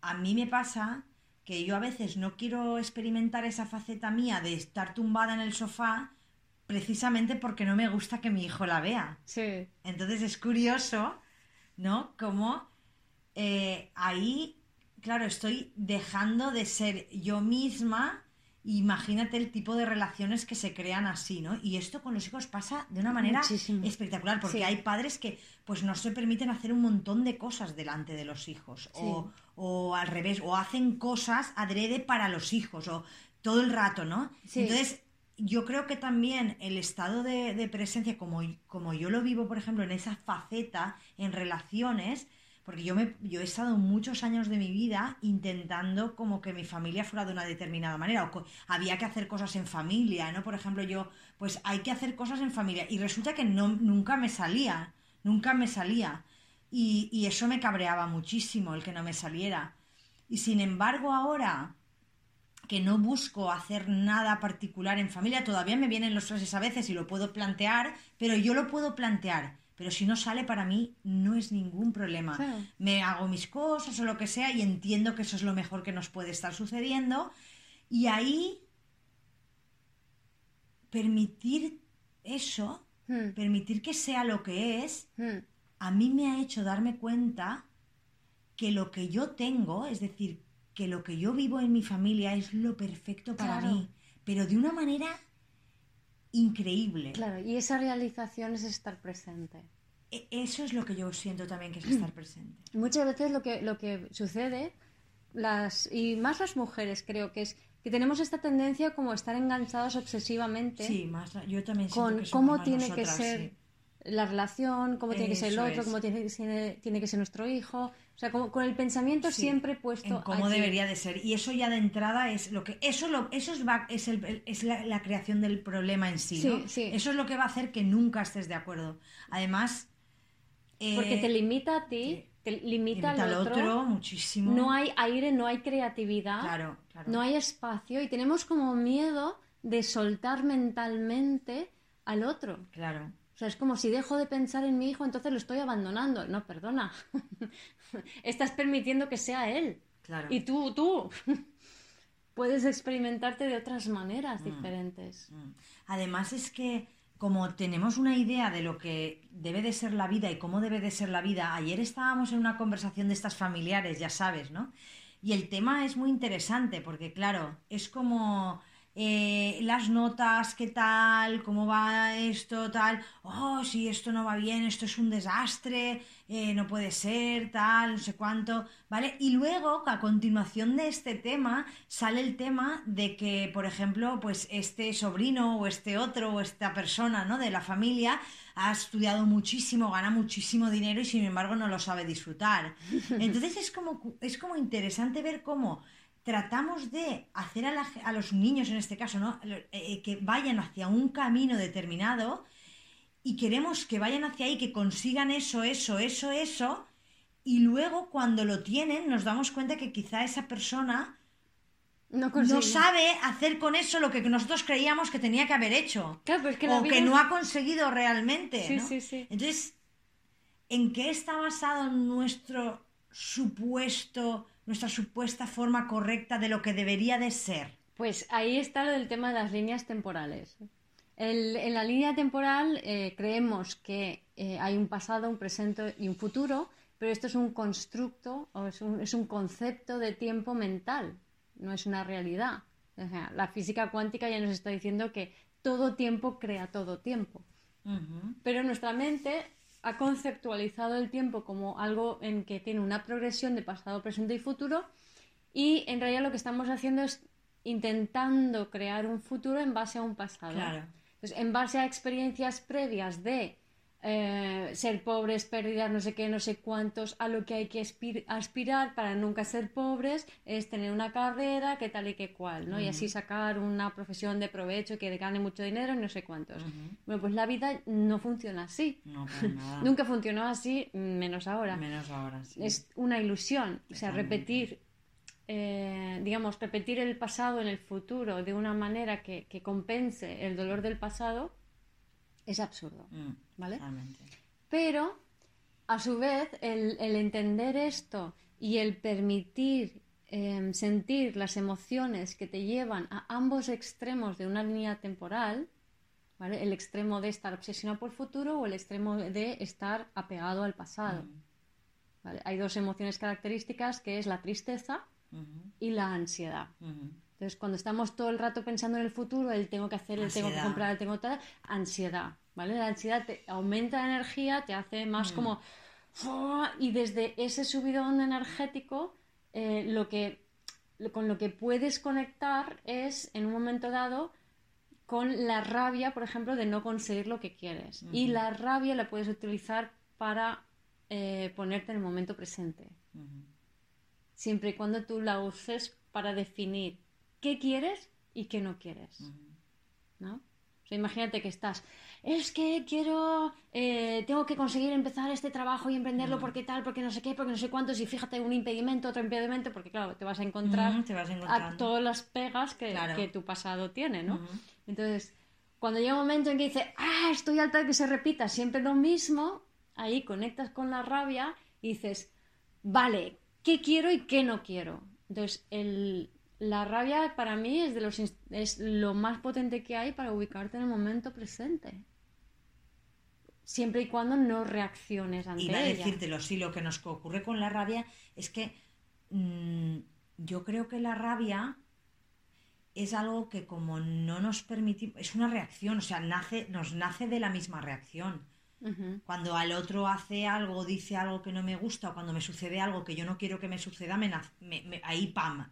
Speaker 2: a mí me pasa que yo a veces no quiero experimentar esa faceta mía de estar tumbada en el sofá precisamente porque no me gusta que mi hijo la vea.
Speaker 1: sí,
Speaker 2: Entonces es curioso, ¿no? Como eh, ahí, claro, estoy dejando de ser yo misma. Imagínate el tipo de relaciones que se crean así, ¿no? Y esto con los hijos pasa de una manera
Speaker 1: Muchísimo.
Speaker 2: espectacular, porque
Speaker 1: Sí.
Speaker 2: hay padres que pues no se permiten hacer un montón de cosas delante de los hijos, o, o al revés, o hacen cosas adrede para los hijos, o todo el rato, ¿no?
Speaker 1: Sí.
Speaker 2: Entonces, yo creo que también el estado de, de presencia, como, como yo lo vivo, por ejemplo, en esa faceta, en relaciones, porque yo, me, yo he estado muchos años de mi vida intentando como que mi familia fuera de una determinada manera, o había que hacer cosas en familia, ¿no? Por ejemplo, yo, pues hay que hacer cosas en familia, y resulta que no, nunca me salía, nunca me salía, y, y eso me cabreaba muchísimo, el que no me saliera. Y sin embargo, ahora que no busco hacer nada particular en familia, todavía me vienen los frases a veces y lo puedo plantear, pero yo lo puedo plantear. Pero si no sale para mí, no es ningún problema. Me hago mis cosas o lo que sea y entiendo que eso es lo mejor que nos puede estar sucediendo. Y ahí permitir eso,
Speaker 1: Hmm,
Speaker 2: permitir que sea lo que es,
Speaker 1: hmm,
Speaker 2: a mí me ha hecho darme cuenta que lo que yo tengo, es decir, que lo que yo vivo en mi familia es lo perfecto para
Speaker 1: Claro.
Speaker 2: mí, pero de una manera increíble.
Speaker 1: claro, y esa realización es estar presente.
Speaker 2: E- Eso es lo que yo siento también que es estar presente.
Speaker 1: Muchas veces lo que, lo que sucede, las, y más las mujeres creo que es que tenemos esta tendencia como estar enganchados obsesivamente
Speaker 2: Sí, más yo también
Speaker 1: con
Speaker 2: que
Speaker 1: cómo tiene que
Speaker 2: nosotras,
Speaker 1: ser
Speaker 2: sí.
Speaker 1: la relación, cómo tiene que ser el
Speaker 2: Eso
Speaker 1: otro,
Speaker 2: es.
Speaker 1: cómo tiene que ser, tiene que ser nuestro hijo. O sea, como, con el pensamiento
Speaker 2: Sí,
Speaker 1: siempre puesto
Speaker 2: en cómo debería de ser y eso ya de entrada es lo que eso lo eso es, va- es, el- es la, la creación del problema en sí,
Speaker 1: Sí,
Speaker 2: ¿no?
Speaker 1: sí.
Speaker 2: eso es lo que va a hacer que nunca estés de acuerdo además eh,
Speaker 1: Porque te limita a ti, te limita,
Speaker 2: limita
Speaker 1: al
Speaker 2: al
Speaker 1: otro.
Speaker 2: otro muchísimo
Speaker 1: No hay aire, no hay creatividad,
Speaker 2: claro claro
Speaker 1: no hay espacio y tenemos como miedo de soltar mentalmente al otro.
Speaker 2: claro
Speaker 1: O sea, es como si dejo de pensar en mi hijo, entonces lo estoy abandonando. No, perdona. Estás permitiendo que sea él.
Speaker 2: claro
Speaker 1: Y tú, tú, puedes experimentarte de otras maneras diferentes.
Speaker 2: Mm. Además es que como tenemos una idea de lo que debe de ser la vida y cómo debe de ser la vida, ayer estábamos en una conversación de estas familiares, ya sabes, ¿no? Y el tema es muy interesante porque, claro, es como eh, las notas, qué tal, cómo va esto, tal, oh, si esto no va bien, esto es un desastre, eh, no puede ser, tal, no sé cuánto, ¿vale? Y luego, a continuación de este tema, sale el tema de que, por ejemplo, pues este sobrino o este otro o esta persona, ¿no? De la familia ha estudiado muchísimo, gana muchísimo dinero y sin embargo no lo sabe disfrutar. Entonces es como, es como interesante ver cómo tratamos de hacer a, los niños, en este caso, ¿no? Eh, eh, que vayan hacia un camino determinado y queremos que vayan hacia ahí, que consigan eso, eso, eso, eso, y luego cuando lo tienen nos damos cuenta que quizá esa persona no, sabe hacer con eso lo que nosotros creíamos que tenía que haber hecho. o que no ha conseguido realmente. Entonces, ¿en qué está basado nuestro supuesto, nuestra supuesta forma correcta de lo que debería de ser?
Speaker 1: Pues ahí está lo del tema de las líneas temporales. en la línea temporal eh, creemos que eh, hay un pasado, un presente y un futuro, pero esto es un constructo o es un, es un concepto de tiempo mental no es una realidad. la física cuántica ya nos está diciendo que todo tiempo crea todo tiempo. Pero nuestra mente ha conceptualizado el tiempo como algo en que tiene una progresión de pasado, presente y futuro y en realidad lo que estamos haciendo es intentando crear un futuro en base a un pasado. Entonces, en base a experiencias previas de eh, ser pobres, pérdidas, no sé qué, no sé cuántos, a lo que hay que aspirar para nunca ser pobres es tener una carrera, que tal y que cual, ¿no? Y así sacar una profesión de provecho que gane mucho dinero y no sé cuántos. Bueno, pues la vida no funciona así.
Speaker 2: No,
Speaker 1: nunca funcionó así, menos ahora.
Speaker 2: Menos ahora, sí.
Speaker 1: Es una ilusión, o sea, repetir eh, digamos, repetir el pasado en el futuro de una manera que, que compense el dolor del pasado es absurdo, mm, ¿vale? Pero, a su vez, el, entender esto y el permitir em, sentir las emociones que te llevan a ambos extremos de una línea temporal, ¿vale? El extremo de estar obsesionado por el futuro o el extremo de estar apegado al pasado. Mm. Hay dos emociones características que es la tristeza y la ansiedad. Entonces, cuando estamos todo el rato pensando en el futuro, el tengo que hacer, el tengo que comprar, el tengo tal, ansiedad, ¿vale? La ansiedad te aumenta la energía, te hace más mm. como... Y desde ese subidón energético, eh, lo que, con lo que puedes conectar es, en un momento dado, con la rabia, por ejemplo, de no conseguir lo que quieres. Y la rabia la puedes utilizar para eh, ponerte en el momento presente. Siempre y cuando tú la uses para definir qué quieres y qué no quieres. ¿No? imagínate que estás, es que quiero, eh, tengo que conseguir empezar este trabajo y emprenderlo porque tal, porque no sé qué, porque no sé cuántos, y fíjate, un impedimento, otro impedimento, porque claro, te vas a encontrar, a, todas las pegas que, que, tu pasado tiene, ¿no? Entonces, cuando llega un momento en que dices, ah, estoy alta de que se repita siempre lo mismo, ahí conectas con la rabia y dices, vale, ¿qué quiero y qué no quiero? Entonces, el, la rabia para mí es, de los, es lo más potente que hay para ubicarte en el momento presente. Siempre y cuando no reacciones ante
Speaker 2: Iba a decírtelo, sí, lo que nos ocurre con la rabia es que mm, yo creo que la rabia es algo que como no nos permitimos, es una reacción, o sea, nace, nos nace de la misma reacción. Cuando al otro hace algo, dice algo que no me gusta, o cuando me sucede algo que yo no quiero que me suceda, me, ahí pam,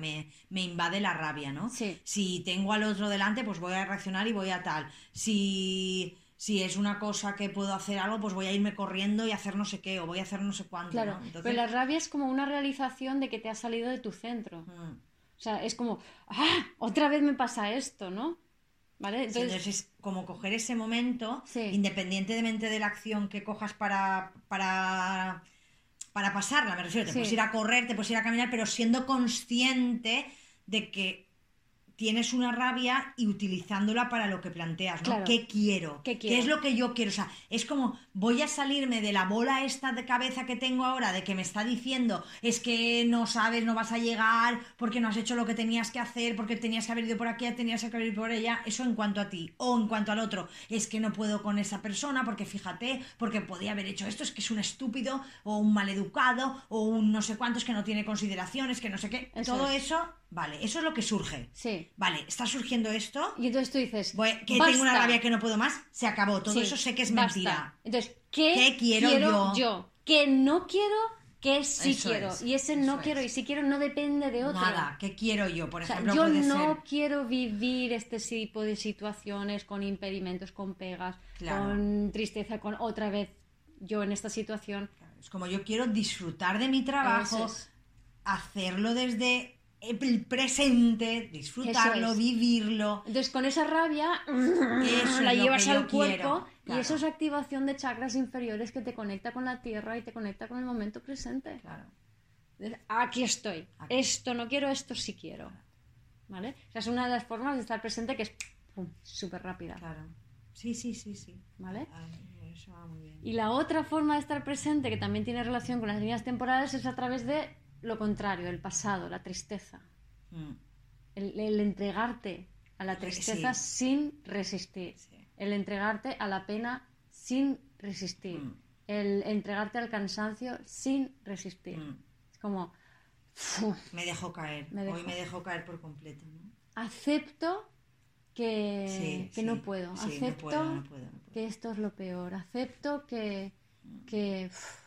Speaker 2: me, invade la rabia, ¿no? Si tengo al otro delante, pues voy a reaccionar y voy a tal. Si, si es una cosa que puedo hacer algo, pues voy a irme corriendo y hacer no sé qué, o voy a hacer no sé cuánto.
Speaker 1: Claro, pero la rabia es como una realización de que te has salido de tu centro. Mm. O sea, es como, ¡ah! Otra vez me pasa esto, ¿no?
Speaker 2: Entonces, es como coger ese momento, independientemente de la acción que cojas para, para, para pasarla, me refiero, te puedes ir a correr, te puedes ir a caminar, pero siendo consciente de que tienes una rabia y utilizándola para lo que planteas, ¿no? ¿Qué, quiero? ¿Qué es lo que yo quiero? O sea, es como voy a salirme de la bola esta de cabeza que tengo ahora de que me está diciendo es que no sabes, no vas a llegar porque no has hecho lo que tenías que hacer, porque tenías que haber ido por aquí, tenías que haber ido por ella, eso en cuanto a ti. O en cuanto al otro, es que no puedo con esa persona porque fíjate, porque podía haber hecho esto, es que es un estúpido o un maleducado o un no sé cuántos que no tiene consideraciones, que no sé qué. Todo eso Vale, eso es lo que surge.
Speaker 1: Sí.
Speaker 2: Vale, está surgiendo esto.
Speaker 1: Y entonces tú dices.
Speaker 2: que tengo una rabia que no puedo más, se acabó. Todo eso sé que es mentira.
Speaker 1: Entonces, ¿qué, quiero, yo? ¿Qué no quiero? qué sí
Speaker 2: Eso
Speaker 1: quiero
Speaker 2: es,
Speaker 1: y ese no quiero
Speaker 2: es.
Speaker 1: y si quiero no depende de otro.
Speaker 2: Nada, ¿qué quiero yo? Por
Speaker 1: O sea,
Speaker 2: ejemplo,
Speaker 1: yo
Speaker 2: puede
Speaker 1: no
Speaker 2: ser...
Speaker 1: quiero vivir este tipo de situaciones con impedimentos, con pegas,
Speaker 2: Claro.
Speaker 1: con tristeza, con otra vez yo en esta situación.
Speaker 2: Es como yo quiero disfrutar de mi trabajo, hacerlo desde el presente, disfrutarlo,
Speaker 1: es.
Speaker 2: vivirlo.
Speaker 1: Entonces con esa rabia
Speaker 2: Eso
Speaker 1: la llevas al cuerpo
Speaker 2: quiero,
Speaker 1: y eso es activación de chakras inferiores que te conecta con la tierra y te conecta con el momento presente.
Speaker 2: Claro.
Speaker 1: Aquí estoy.
Speaker 2: Aquí.
Speaker 1: Esto no quiero, esto sí quiero. ¿Vale? O sea, es una de las formas de estar presente que es súper rápida.
Speaker 2: Claro. Sí, sí, sí, sí.
Speaker 1: ¿Vale?
Speaker 2: Ay, eso va muy bien.
Speaker 1: Y la otra forma de estar presente, que también tiene relación con las líneas temporales, es a través de lo contrario, el pasado, la tristeza.
Speaker 2: Mm,
Speaker 1: El, el entregarte a la
Speaker 2: Sí.
Speaker 1: tristeza sin resistir.
Speaker 2: sí.
Speaker 1: El entregarte a la pena sin resistir.
Speaker 2: Mm.
Speaker 1: El entregarte al cansancio sin resistir.
Speaker 2: Mm.
Speaker 1: Es como.
Speaker 2: Me dejo caer.
Speaker 1: Me dejo.
Speaker 2: Hoy me dejo caer por completo, ¿no?
Speaker 1: acepto que,
Speaker 2: Sí,
Speaker 1: que no puedo.
Speaker 2: no
Speaker 1: acepto
Speaker 2: puedo, no puedo, no puedo.
Speaker 1: que esto es lo peor. Acepto que, que, uf,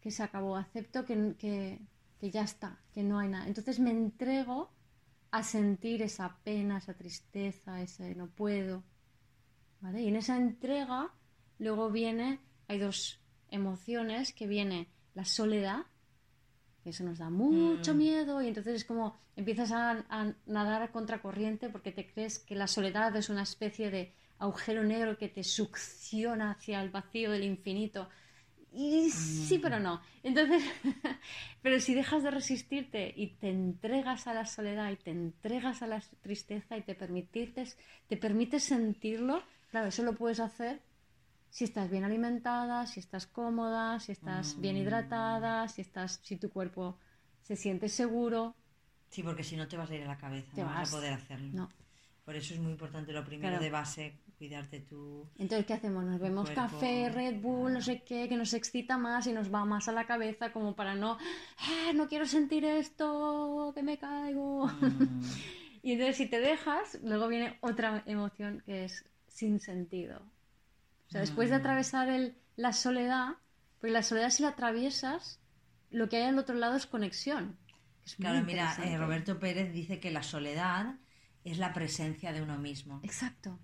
Speaker 1: que se acabó. Acepto que, que, que ya está, que no hay nada. Entonces me entrego a sentir esa pena, esa tristeza, ese no puedo. ¿Vale? Y en esa entrega luego viene, hay dos emociones, que viene la soledad, que eso nos da mucho
Speaker 2: Mm.
Speaker 1: miedo y entonces es como empiezas a, a nadar a contracorriente porque te crees que la soledad es una especie de agujero negro que te succiona hacia el vacío del infinito. Y sí, pero no. Entonces, pero si dejas de resistirte y te entregas a la soledad y te entregas a la tristeza y te permites, te permites sentirlo, claro, eso lo puedes hacer si estás bien alimentada, si estás cómoda, si estás bien hidratada, si estás, si tu cuerpo se siente seguro.
Speaker 2: Sí, porque si no te vas a ir a la cabeza,
Speaker 1: Te
Speaker 2: no
Speaker 1: vas.
Speaker 2: vas a poder hacerlo.
Speaker 1: No.
Speaker 2: Por eso es muy importante lo primero
Speaker 1: Claro.
Speaker 2: de base, cuidarte tú.
Speaker 1: Entonces, ¿qué hacemos? Nos bebemos
Speaker 2: cuerpo,
Speaker 1: café, Red Bull, no sé qué, que nos excita más y nos va más a la cabeza como para no, "Ah, no quiero sentir esto, que me caigo.
Speaker 2: Mm,
Speaker 1: Y entonces si te dejas, luego viene otra emoción que es sin sentido. O sea, después de
Speaker 2: Mm.
Speaker 1: atravesar el, la soledad, pues la soledad si la atraviesas, lo que hay al otro lado es conexión. es
Speaker 2: Claro, mira, eh. Roberto Pérez dice que la soledad es la presencia de uno mismo.
Speaker 1: Exacto.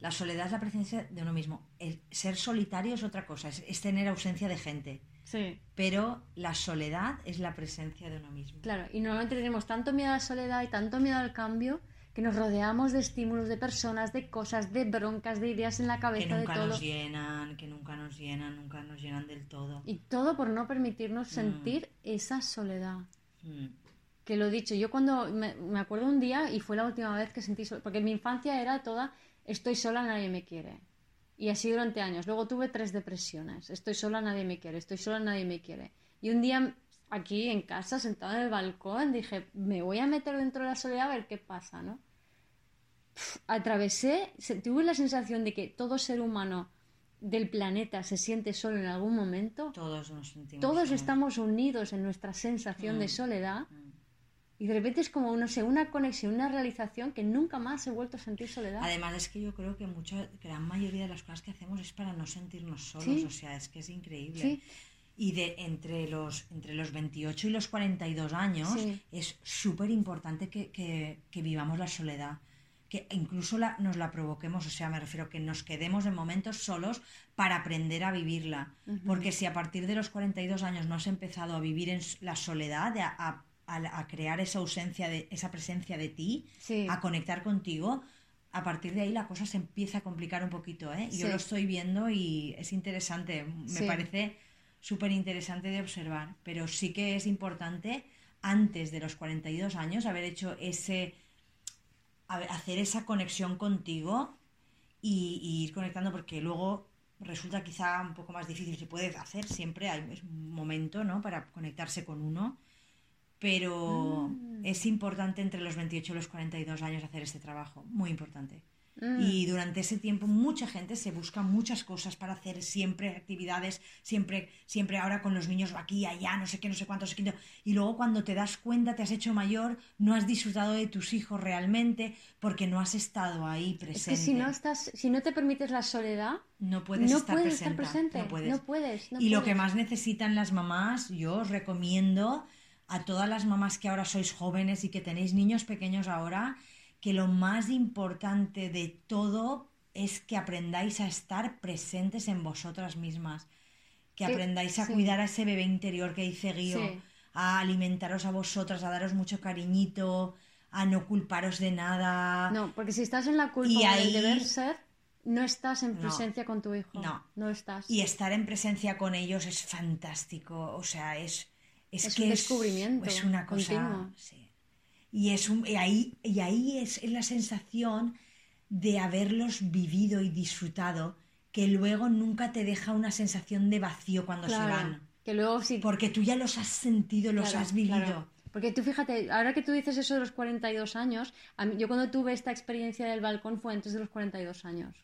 Speaker 2: La soledad es la presencia de uno mismo. El ser solitario es otra cosa, es, es tener ausencia de gente.
Speaker 1: Sí,
Speaker 2: Pero la soledad es la presencia de uno mismo.
Speaker 1: claro. Y normalmente tenemos tanto miedo a la soledad y tanto miedo al cambio que nos rodeamos de estímulos, de personas, de cosas, de broncas, de ideas en la
Speaker 2: Que
Speaker 1: cabeza, de
Speaker 2: nunca
Speaker 1: todo.
Speaker 2: nos llenan, que nunca nos llenan, nunca nos llenan del todo.
Speaker 1: Y todo por no permitirnos sentir esa soledad.
Speaker 2: Mm,
Speaker 1: Que lo he dicho, yo cuando me, me acuerdo un día y fue la última vez que sentí soledad, porque mi infancia era toda estoy sola, nadie me quiere. Y así durante años. Luego tuve tres depresiones. Estoy sola, nadie me quiere. Estoy sola, nadie me quiere. Y un día aquí en casa, sentada en el balcón, dije, me voy a meter dentro de la soledad a ver qué pasa, ¿no? Pf, atravesé, tuve la sensación de que todo ser humano del planeta se siente solo en algún momento.
Speaker 2: todos nos sentimos.
Speaker 1: Todos
Speaker 2: solos.
Speaker 1: estamos unidos en nuestra sensación de
Speaker 2: Mm.
Speaker 1: soledad
Speaker 2: Mm.
Speaker 1: Y de repente es como, no sé, una conexión, una realización que nunca más he vuelto a sentir soledad.
Speaker 2: Además es que yo creo que mucha gran mayoría de las cosas que hacemos es para no sentirnos solos,
Speaker 1: Sí.
Speaker 2: o sea, es que es increíble.
Speaker 1: Sí.
Speaker 2: Y de entre los entre los 28 y los 42 años
Speaker 1: Sí.
Speaker 2: es súper importante que, que- que vivamos la soledad, que incluso la- nos la provoquemos, o sea, me refiero que nos quedemos en momentos solos para aprender a vivirla, porque si a partir de los 42 años no has empezado a vivir en la soledad, a, a- a- a crear esa ausencia de esa presencia de ti,
Speaker 1: Sí.
Speaker 2: a conectar contigo, a partir de ahí la cosa se empieza a complicar un poquito, ¿eh? Yo lo estoy viendo y es interesante, me
Speaker 1: Sí.
Speaker 2: parece súper interesante de observar, pero sí que es importante antes de los 42 años haber hecho ese, hacer esa conexión contigo y, y ir conectando porque luego resulta quizá un poco más difícil, se puede hacer siempre, hay es un momento, ¿no? Para conectarse con uno, pero
Speaker 1: Ah.
Speaker 2: es importante entre los 28 y los 42 años hacer este trabajo, muy importante.
Speaker 1: Mm.
Speaker 2: Y durante ese tiempo mucha gente se busca muchas cosas para hacer siempre actividades, siempre, siempre ahora con los niños aquí, allá, no sé qué, no sé cuánto, no sé qué. Y luego cuando te das cuenta, te has hecho mayor, no has disfrutado de tus hijos realmente porque no has estado ahí
Speaker 1: Es
Speaker 2: presente.
Speaker 1: que si no estás, si no te permites la soledad,
Speaker 2: No puedes
Speaker 1: no
Speaker 2: estar
Speaker 1: puedes estar presente.
Speaker 2: No puedes.
Speaker 1: No puedes, no
Speaker 2: y lo que
Speaker 1: puedes.
Speaker 2: más necesitan las mamás, yo os recomiendo a todas las mamás que ahora sois jóvenes y que tenéis niños pequeños ahora, que lo más importante de todo es que aprendáis a estar presentes en vosotras mismas, que
Speaker 1: Sí,
Speaker 2: aprendáis a
Speaker 1: sí.
Speaker 2: cuidar a ese bebé interior que dice Guío,
Speaker 1: Sí.
Speaker 2: a alimentaros a vosotras, a daros mucho cariñito, a no culparos de nada.
Speaker 1: No, porque si estás en la culpa
Speaker 2: Y ahí-
Speaker 1: deber ser, no estás en
Speaker 2: No.
Speaker 1: presencia con tu hijo.
Speaker 2: No.
Speaker 1: No estás.
Speaker 2: Y estar en presencia con ellos es fantástico, o sea, es, es,
Speaker 1: Es
Speaker 2: que
Speaker 1: un descubrimiento
Speaker 2: es, una cosa, sí. Y es un, y ahí, y ahí es, la sensación de haberlos vivido y disfrutado, que luego nunca te deja una sensación de vacío cuando se van,
Speaker 1: Que luego sí.
Speaker 2: porque tú ya los has sentido, los
Speaker 1: Claro,
Speaker 2: has vivido.
Speaker 1: claro. Porque tú fíjate, ahora que tú dices eso de los 42 años, a mí- yo cuando tuve esta experiencia del balcón fue antes de los 42 años.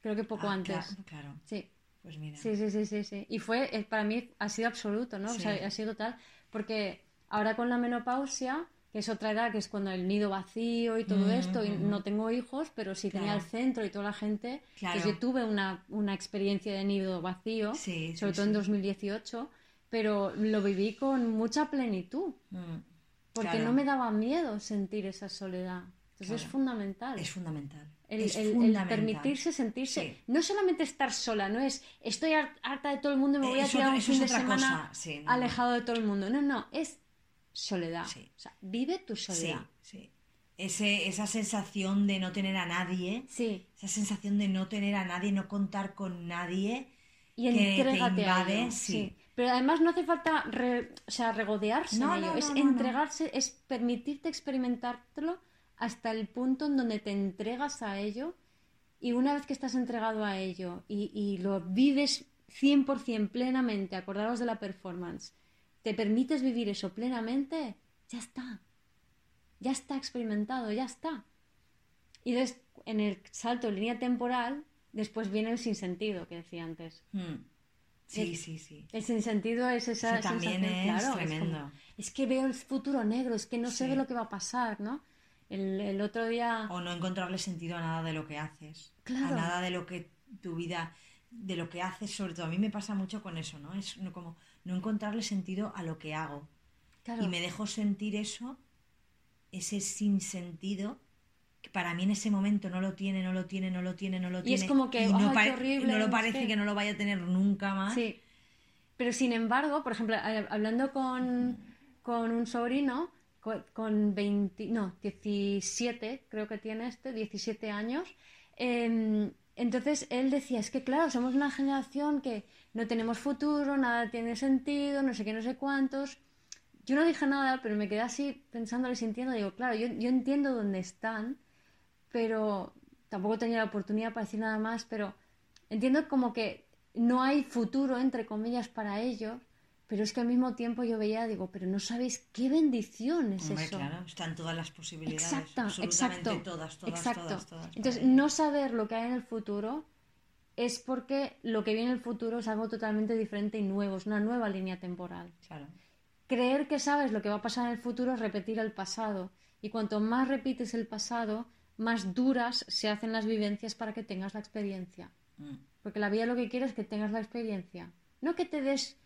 Speaker 1: Creo que poco
Speaker 2: Ah,
Speaker 1: antes.
Speaker 2: Claro, claro.
Speaker 1: Sí.
Speaker 2: Pues mira.
Speaker 1: Sí, sí, sí, sí, sí. Y fue, eh, para mí ha sido absoluto, ¿no? O sea, ha sido tal, porque ahora con la menopausia, que es otra edad, que es cuando el nido vacío y todo
Speaker 2: Mm,
Speaker 1: esto, y
Speaker 2: mm,
Speaker 1: no tengo hijos, pero sí tenía
Speaker 2: Claro.
Speaker 1: el centro y toda la gente,
Speaker 2: Claro.
Speaker 1: pues yo tuve una, una experiencia de nido vacío,
Speaker 2: Sí, sí,
Speaker 1: sobre todo en
Speaker 2: sí.
Speaker 1: 2018, pero lo viví con mucha plenitud,
Speaker 2: Mm,
Speaker 1: porque
Speaker 2: claro.
Speaker 1: no me daba miedo sentir esa soledad. Entonces es
Speaker 2: Claro.
Speaker 1: fundamental.
Speaker 2: Es fundamental.
Speaker 1: El, permitirse sentirse,
Speaker 2: Sí.
Speaker 1: no solamente estar sola, no es estoy har- harta de todo el mundo y me
Speaker 2: Eh,
Speaker 1: voy a tirar un fin
Speaker 2: es
Speaker 1: de
Speaker 2: otra
Speaker 1: semana
Speaker 2: cosa, sí, no,
Speaker 1: alejado de todo el mundo. No, no, es soledad.
Speaker 2: Sí.
Speaker 1: O sea, vive tu soledad.
Speaker 2: Ese, esa sensación de no tener a nadie,
Speaker 1: Sí,
Speaker 2: esa sensación de no tener a nadie, no contar con nadie,
Speaker 1: y
Speaker 2: que te invade, sí.
Speaker 1: Pero además no hace falta re- o sea, regodearse
Speaker 2: No,
Speaker 1: en ello,
Speaker 2: no,
Speaker 1: es entregarse, es permitirte experimentártelo hasta el punto en donde te entregas a ello y una vez que estás entregado a ello y, y lo vives 100% plenamente, acordaros de la performance, te permites vivir eso plenamente, ya está. Ya está experimentado, ya está. Y des- en el salto de línea temporal, después viene el sinsentido que decía antes.
Speaker 2: Mm. Sí,
Speaker 1: Es-
Speaker 2: sí, sí.
Speaker 1: El sinsentido es esa
Speaker 2: Eso también
Speaker 1: sensación,
Speaker 2: es
Speaker 1: claro,
Speaker 2: tremendo.
Speaker 1: como, es que veo el futuro negro, es que no
Speaker 2: Sí.
Speaker 1: ve lo que va a pasar, ¿no? El, el otro día...
Speaker 2: O no encontrarle sentido a nada de lo que haces.
Speaker 1: Claro.
Speaker 2: A nada de lo que tu vida, de lo que haces, sobre todo. A mí me pasa mucho con eso, ¿no? Es como no encontrarle sentido a lo que hago.
Speaker 1: Claro,
Speaker 2: Y me dejo sentir eso, ese sinsentido, que para mí en ese momento no lo tiene, no lo tiene, no lo tiene, no lo
Speaker 1: Y
Speaker 2: tiene.
Speaker 1: es como que,
Speaker 2: y no,
Speaker 1: ¡ay, qué
Speaker 2: pare-
Speaker 1: horrible!
Speaker 2: no lo parece que no lo vaya a tener nunca más.
Speaker 1: Sí. Pero sin embargo, por ejemplo, eh, hablando con, con un sobrino, con, con 20, no, 17, creo que tiene este, 17 años, eh, entonces él decía, es que claro, somos una generación que no tenemos futuro, nada tiene sentido, no sé qué, no sé cuántos. Yo no dije nada, pero me quedé así pensándolo y sintiendo, digo, claro, yo, yo entiendo dónde están, pero tampoco tenía la oportunidad para decir nada más, pero entiendo como que no hay futuro, entre comillas, para ellos, pero es que al mismo tiempo yo veía, digo, pero no sabéis qué bendición es
Speaker 2: Hombre,
Speaker 1: eso.
Speaker 2: claro, están todas las posibilidades.
Speaker 1: Exacto,
Speaker 2: absolutamente
Speaker 1: exacto.
Speaker 2: todas, todas,
Speaker 1: exacto.
Speaker 2: todas, todas.
Speaker 1: Entonces, no saber lo que hay en el futuro es porque lo que viene en el futuro es algo totalmente diferente y nuevo, es una nueva línea temporal.
Speaker 2: Claro.
Speaker 1: Creer que sabes lo que va a pasar en el futuro es repetir el pasado. Y cuanto más repites el pasado, más duras se hacen las vivencias para que tengas la experiencia.
Speaker 2: Mm.
Speaker 1: Porque la vida lo que quiere es que tengas la experiencia. No que te des,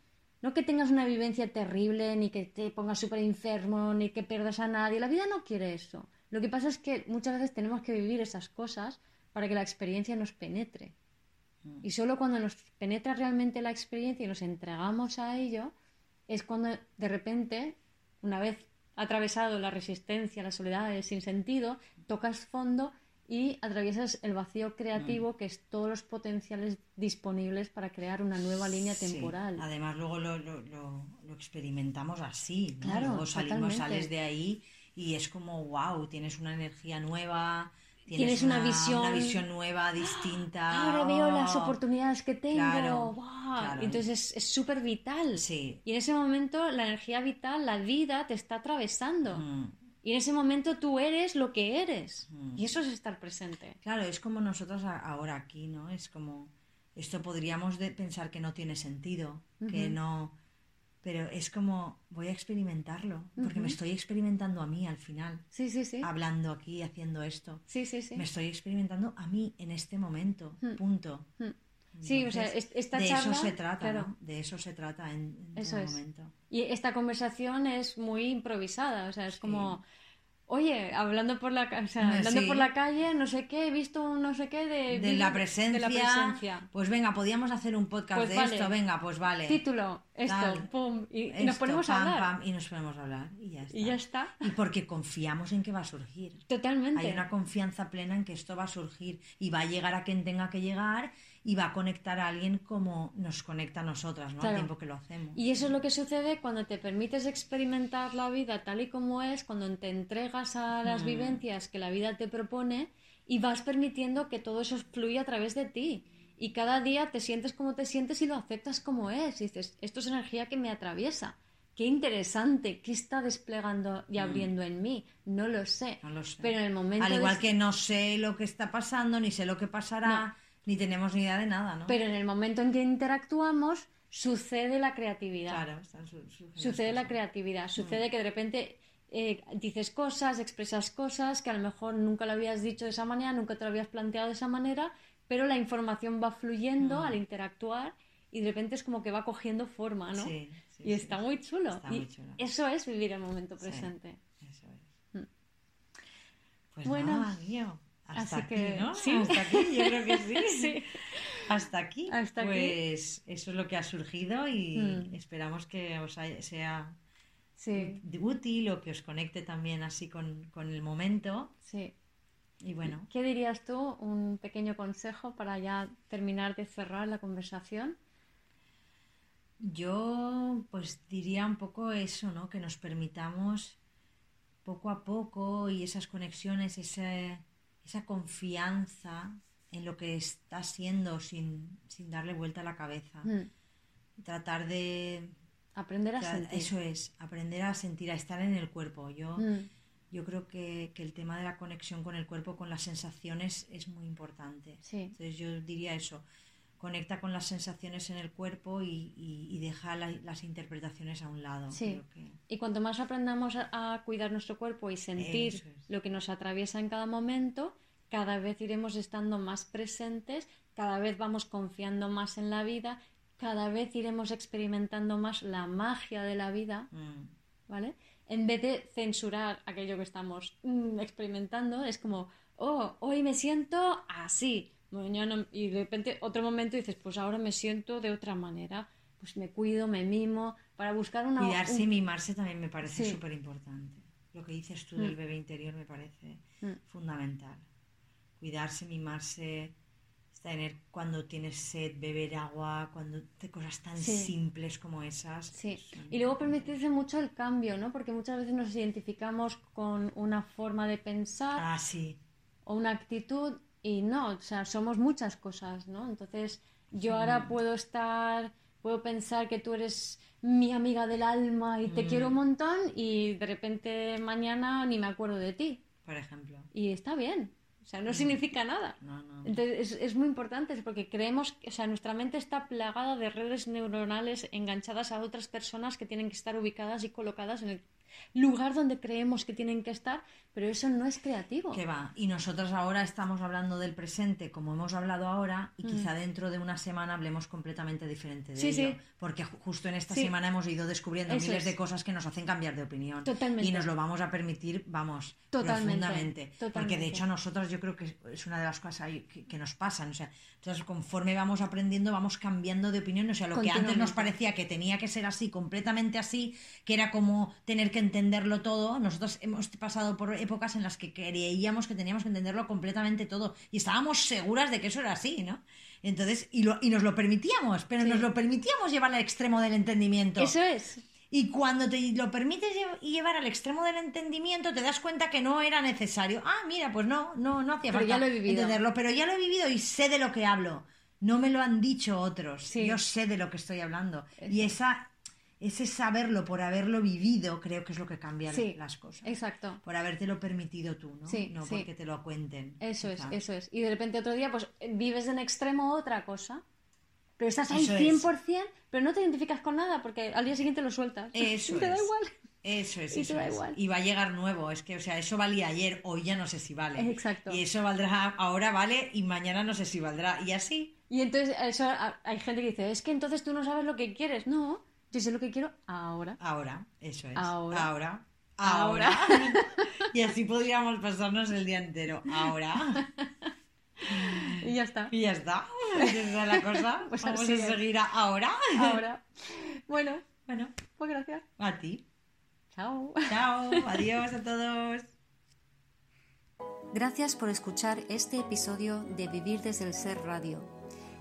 Speaker 1: no que tengas una vivencia terrible, ni que te pongas súper enfermo, ni que pierdas a nadie. La vida no quiere eso. Lo que pasa es que muchas veces tenemos que vivir esas cosas para que la experiencia nos penetre. Y solo cuando nos penetra realmente la experiencia y nos entregamos a ello, es cuando de repente, una vez atravesado la resistencia, la soledad, el sinsentido, tocas fondo y atraviesas el vacío creativo, que es todos los potenciales disponibles para crear una nueva línea
Speaker 2: Sí.
Speaker 1: temporal.
Speaker 2: Además, luego lo, lo, lo- lo experimentamos así. ¿no?
Speaker 1: Claro,
Speaker 2: luego salimos, sales de ahí y es como, wow, tienes una energía nueva.
Speaker 1: Tienes una visión-
Speaker 2: una visión nueva, distinta.
Speaker 1: Ahora veo las
Speaker 2: Oh.
Speaker 1: oportunidades que tengo.
Speaker 2: Claro.
Speaker 1: Entonces es- es súper vital.
Speaker 2: Sí.
Speaker 1: Y en ese momento la energía vital, la vida te está atravesando.
Speaker 2: Mm.
Speaker 1: Y en ese momento tú eres lo que eres.
Speaker 2: Mm.
Speaker 1: Y eso es estar presente.
Speaker 2: Claro, es como nosotros ahora aquí, ¿no? Es como, esto podríamos de pensar que no tiene sentido, que no... Pero es como, voy a experimentarlo, porque me estoy experimentando a mí al final,
Speaker 1: Sí, sí, sí.
Speaker 2: hablando aquí, haciendo esto.
Speaker 1: Sí, sí, sí.
Speaker 2: Me estoy experimentando a mí en este momento, punto.
Speaker 1: Sí, o sea, esta
Speaker 2: de
Speaker 1: charla...
Speaker 2: eso se trata,
Speaker 1: claro.
Speaker 2: ¿no? De eso se trata en, en
Speaker 1: Eso
Speaker 2: todo
Speaker 1: es.
Speaker 2: momento.
Speaker 1: Y esta conversación es muy improvisada, o sea, es como, oye, hablando por la, ca- o sea, andando
Speaker 2: sí.
Speaker 1: por la calle, no sé qué, he visto un no sé qué de,
Speaker 2: De la presencia,
Speaker 1: de la presencia.
Speaker 2: Pues venga, podíamos hacer un podcast
Speaker 1: Pues
Speaker 2: de
Speaker 1: vale.
Speaker 2: esto, venga, pues vale.
Speaker 1: Título, esto,
Speaker 2: Tal.
Speaker 1: pum, y, nos ponemos a hablar.
Speaker 2: pam, y nos ponemos a hablar y ya está.
Speaker 1: Y ya está.
Speaker 2: Y porque confiamos en que va a surgir.
Speaker 1: Totalmente.
Speaker 2: Hay una confianza plena en que esto va a surgir y va a llegar a quien tenga que llegar y va a conectar a alguien como nos conecta a nosotras, ¿no?
Speaker 1: Claro.
Speaker 2: Al tiempo que lo hacemos.
Speaker 1: Y eso es lo que sucede cuando te permites experimentar la vida tal y como es, cuando te entregas a
Speaker 2: Mm.
Speaker 1: las vivencias que la vida te propone y vas permitiendo que todo eso fluya a través de ti. Y cada día te sientes como te sientes y lo aceptas como es. Y dices, esto es energía que me atraviesa. Qué interesante, ¿qué está desplegando y abriendo en mí? No lo sé.
Speaker 2: Mm. No lo sé.
Speaker 1: Pero en el momento
Speaker 2: Al
Speaker 1: de-
Speaker 2: igual que no sé lo que está pasando, ni sé lo que pasará, ni tenemos ni idea de nada, ¿no?
Speaker 1: Pero en el momento en que interactuamos, sucede la creatividad.
Speaker 2: Claro, están su-
Speaker 1: Sucede la creatividad, sucede que de repente eh, dices cosas, expresas cosas que a lo mejor nunca lo habías dicho de esa manera, nunca te lo habías planteado de esa manera, pero la información va fluyendo
Speaker 2: Mm.
Speaker 1: al interactuar y de repente es como que va cogiendo forma, ¿no?
Speaker 2: Sí, sí,
Speaker 1: y está
Speaker 2: sí.
Speaker 1: muy chulo.
Speaker 2: Está
Speaker 1: y
Speaker 2: muy chulo.
Speaker 1: Eso es vivir el momento presente.
Speaker 2: Eso es.
Speaker 1: Mm.
Speaker 2: Pues
Speaker 1: Bueno,
Speaker 2: nada, Hasta
Speaker 1: así
Speaker 2: aquí,
Speaker 1: que-
Speaker 2: ¿no?
Speaker 1: sí.
Speaker 2: Hasta aquí, yo creo que sí.
Speaker 1: Sí.
Speaker 2: Hasta aquí.
Speaker 1: Hasta aquí.
Speaker 2: pues eso es lo que ha surgido y
Speaker 1: Mm.
Speaker 2: esperamos que os haya- sea
Speaker 1: Sí,
Speaker 2: útil o que os conecte también así con, con el momento.
Speaker 1: sí.
Speaker 2: Y bueno,
Speaker 1: ¿Qué dirías tú? Un pequeño consejo para ya terminar de cerrar la conversación.
Speaker 2: yo pues diría un poco eso, ¿no? Que nos permitamos poco a poco y esas conexiones, ese- esa confianza en lo que está siendo sin, sin darle vuelta a la cabeza.
Speaker 1: Mm.
Speaker 2: Tratar de...
Speaker 1: Aprender a sentir.
Speaker 2: Eso es, aprender a sentir, a estar en el cuerpo. Yo,
Speaker 1: Mm.
Speaker 2: yo creo que, que el tema de la conexión con el cuerpo, con las sensaciones, es muy importante.
Speaker 1: Sí.
Speaker 2: Entonces yo diría eso, conecta con las sensaciones en el cuerpo y, y- y deja la- las interpretaciones a un lado.
Speaker 1: Sí.
Speaker 2: Creo que-
Speaker 1: Y cuanto más aprendamos a, a cuidar nuestro cuerpo y sentir
Speaker 2: es.
Speaker 1: lo que nos atraviesa en cada momento, cada vez iremos estando más presentes, cada vez vamos confiando más en la vida, cada vez iremos experimentando más la magia de la vida,
Speaker 2: Mm,
Speaker 1: ¿vale? En vez de censurar aquello que estamos mm, experimentando, es como, oh, hoy me siento así, mañana, y de repente otro momento dices, pues ahora me siento de otra manera, pues me cuido, me mimo, para buscar una...
Speaker 2: Cuidarse y mimarse también me parece
Speaker 1: Sí.
Speaker 2: súper importante. Lo que dices tú del
Speaker 1: Mm.
Speaker 2: bebé interior me parece
Speaker 1: Mm.
Speaker 2: fundamental. Cuidarse, mimarse, tener cuando tienes sed, beber agua, cuando de cosas tan
Speaker 1: Sí.
Speaker 2: simples como esas.
Speaker 1: Sí,
Speaker 2: pues,
Speaker 1: y luego permitirse mucho el cambio, ¿no? Porque muchas veces nos identificamos con una forma de pensar
Speaker 2: Ah, sí.
Speaker 1: o una actitud y no, o sea, somos muchas cosas, ¿no? Entonces, yo ahora puedo estar, puedo pensar que tú eres mi amiga del alma y te quiero un montón y de repente mañana ni me acuerdo de ti.
Speaker 2: Por ejemplo.
Speaker 1: Y está bien, o sea, no significa nada.
Speaker 2: No, no.
Speaker 1: Entonces es, es muy importante porque creemos, que- o sea, nuestra mente está plagada de redes neuronales enganchadas a otras personas que tienen que estar ubicadas y colocadas en el lugar donde creemos que tienen que estar, pero eso no es creativo.
Speaker 2: Que va. Y nosotros ahora estamos hablando del presente como hemos hablado ahora y quizá dentro de una semana hablemos completamente diferente de
Speaker 1: Mm. Sí,
Speaker 2: ello.
Speaker 1: sí.
Speaker 2: Porque ju- justo en esta
Speaker 1: Sí.
Speaker 2: semana hemos ido descubriendo
Speaker 1: Eso
Speaker 2: miles
Speaker 1: es.
Speaker 2: de cosas que nos hacen cambiar de opinión.
Speaker 1: Totalmente.
Speaker 2: Y nos lo vamos a permitir, vamos,
Speaker 1: Totalmente,
Speaker 2: profundamente. Porque de
Speaker 1: totalmente.
Speaker 2: hecho a nosotros yo creo que es una de las cosas que, que nos pasan. O sea, entonces conforme vamos aprendiendo vamos cambiando de opinión. O sea, lo que antes nos parecía que tenía que ser así, completamente así, que era como tener que entenderlo todo, nosotros hemos pasado por épocas en las que creíamos que teníamos que entenderlo completamente todo y estábamos seguras de que eso era así, ¿no? Entonces, y, lo, y nos lo permitíamos, pero
Speaker 1: Sí.
Speaker 2: nos lo permitíamos llevar al extremo del entendimiento.
Speaker 1: Eso es.
Speaker 2: Y cuando te lo permites lle- llevar al extremo del entendimiento, te das cuenta que no era necesario. Ah, mira, pues no, no, no hacía
Speaker 1: Pero
Speaker 2: falta
Speaker 1: ya lo he vivido.
Speaker 2: entenderlo, pero ya lo he vivido y sé de lo que hablo. No me lo han dicho otros.
Speaker 1: Sí.
Speaker 2: Yo sé de lo que estoy hablando.
Speaker 1: Eso.
Speaker 2: Y esa, ese saberlo por haberlo vivido creo que es lo que cambia
Speaker 1: Sí,
Speaker 2: las cosas.
Speaker 1: Exacto.
Speaker 2: Por habértelo permitido tú, ¿no?
Speaker 1: Sí,
Speaker 2: no
Speaker 1: sí.
Speaker 2: porque te lo cuenten.
Speaker 1: Eso es, eso es. Y de repente otro día, pues vives en extremo otra cosa, pero estás ahí
Speaker 2: Eso es.
Speaker 1: 100%, pero no te identificas con nada porque al día siguiente lo sueltas.
Speaker 2: Eso
Speaker 1: Y te da
Speaker 2: es.
Speaker 1: igual.
Speaker 2: Eso es,
Speaker 1: Y
Speaker 2: eso
Speaker 1: da
Speaker 2: es.
Speaker 1: igual.
Speaker 2: Y va a llegar nuevo, es que, o sea, eso valía ayer, hoy ya no sé si vale.
Speaker 1: Exacto.
Speaker 2: Y eso valdrá, ahora vale y mañana no sé si valdrá. Y así.
Speaker 1: Y entonces eso, hay gente que dice, es que entonces tú no sabes lo que quieres. No, yo sé lo que quiero ahora.
Speaker 2: Ahora, eso es.
Speaker 1: Ahora.
Speaker 2: Ahora.
Speaker 1: Ahora.
Speaker 2: Ahora. y así podríamos pasarnos el día entero. Ahora.
Speaker 1: Y ya está.
Speaker 2: Y ya está. Esa es la cosa.
Speaker 1: Pues
Speaker 2: Vamos a seguir a ahora.
Speaker 1: Ahora. Bueno,
Speaker 2: Bueno,
Speaker 1: pues gracias.
Speaker 2: a ti.
Speaker 1: Chao.
Speaker 2: Chao. Adiós a todos.
Speaker 3: Gracias por escuchar este episodio de Vivir desde el Ser Radio.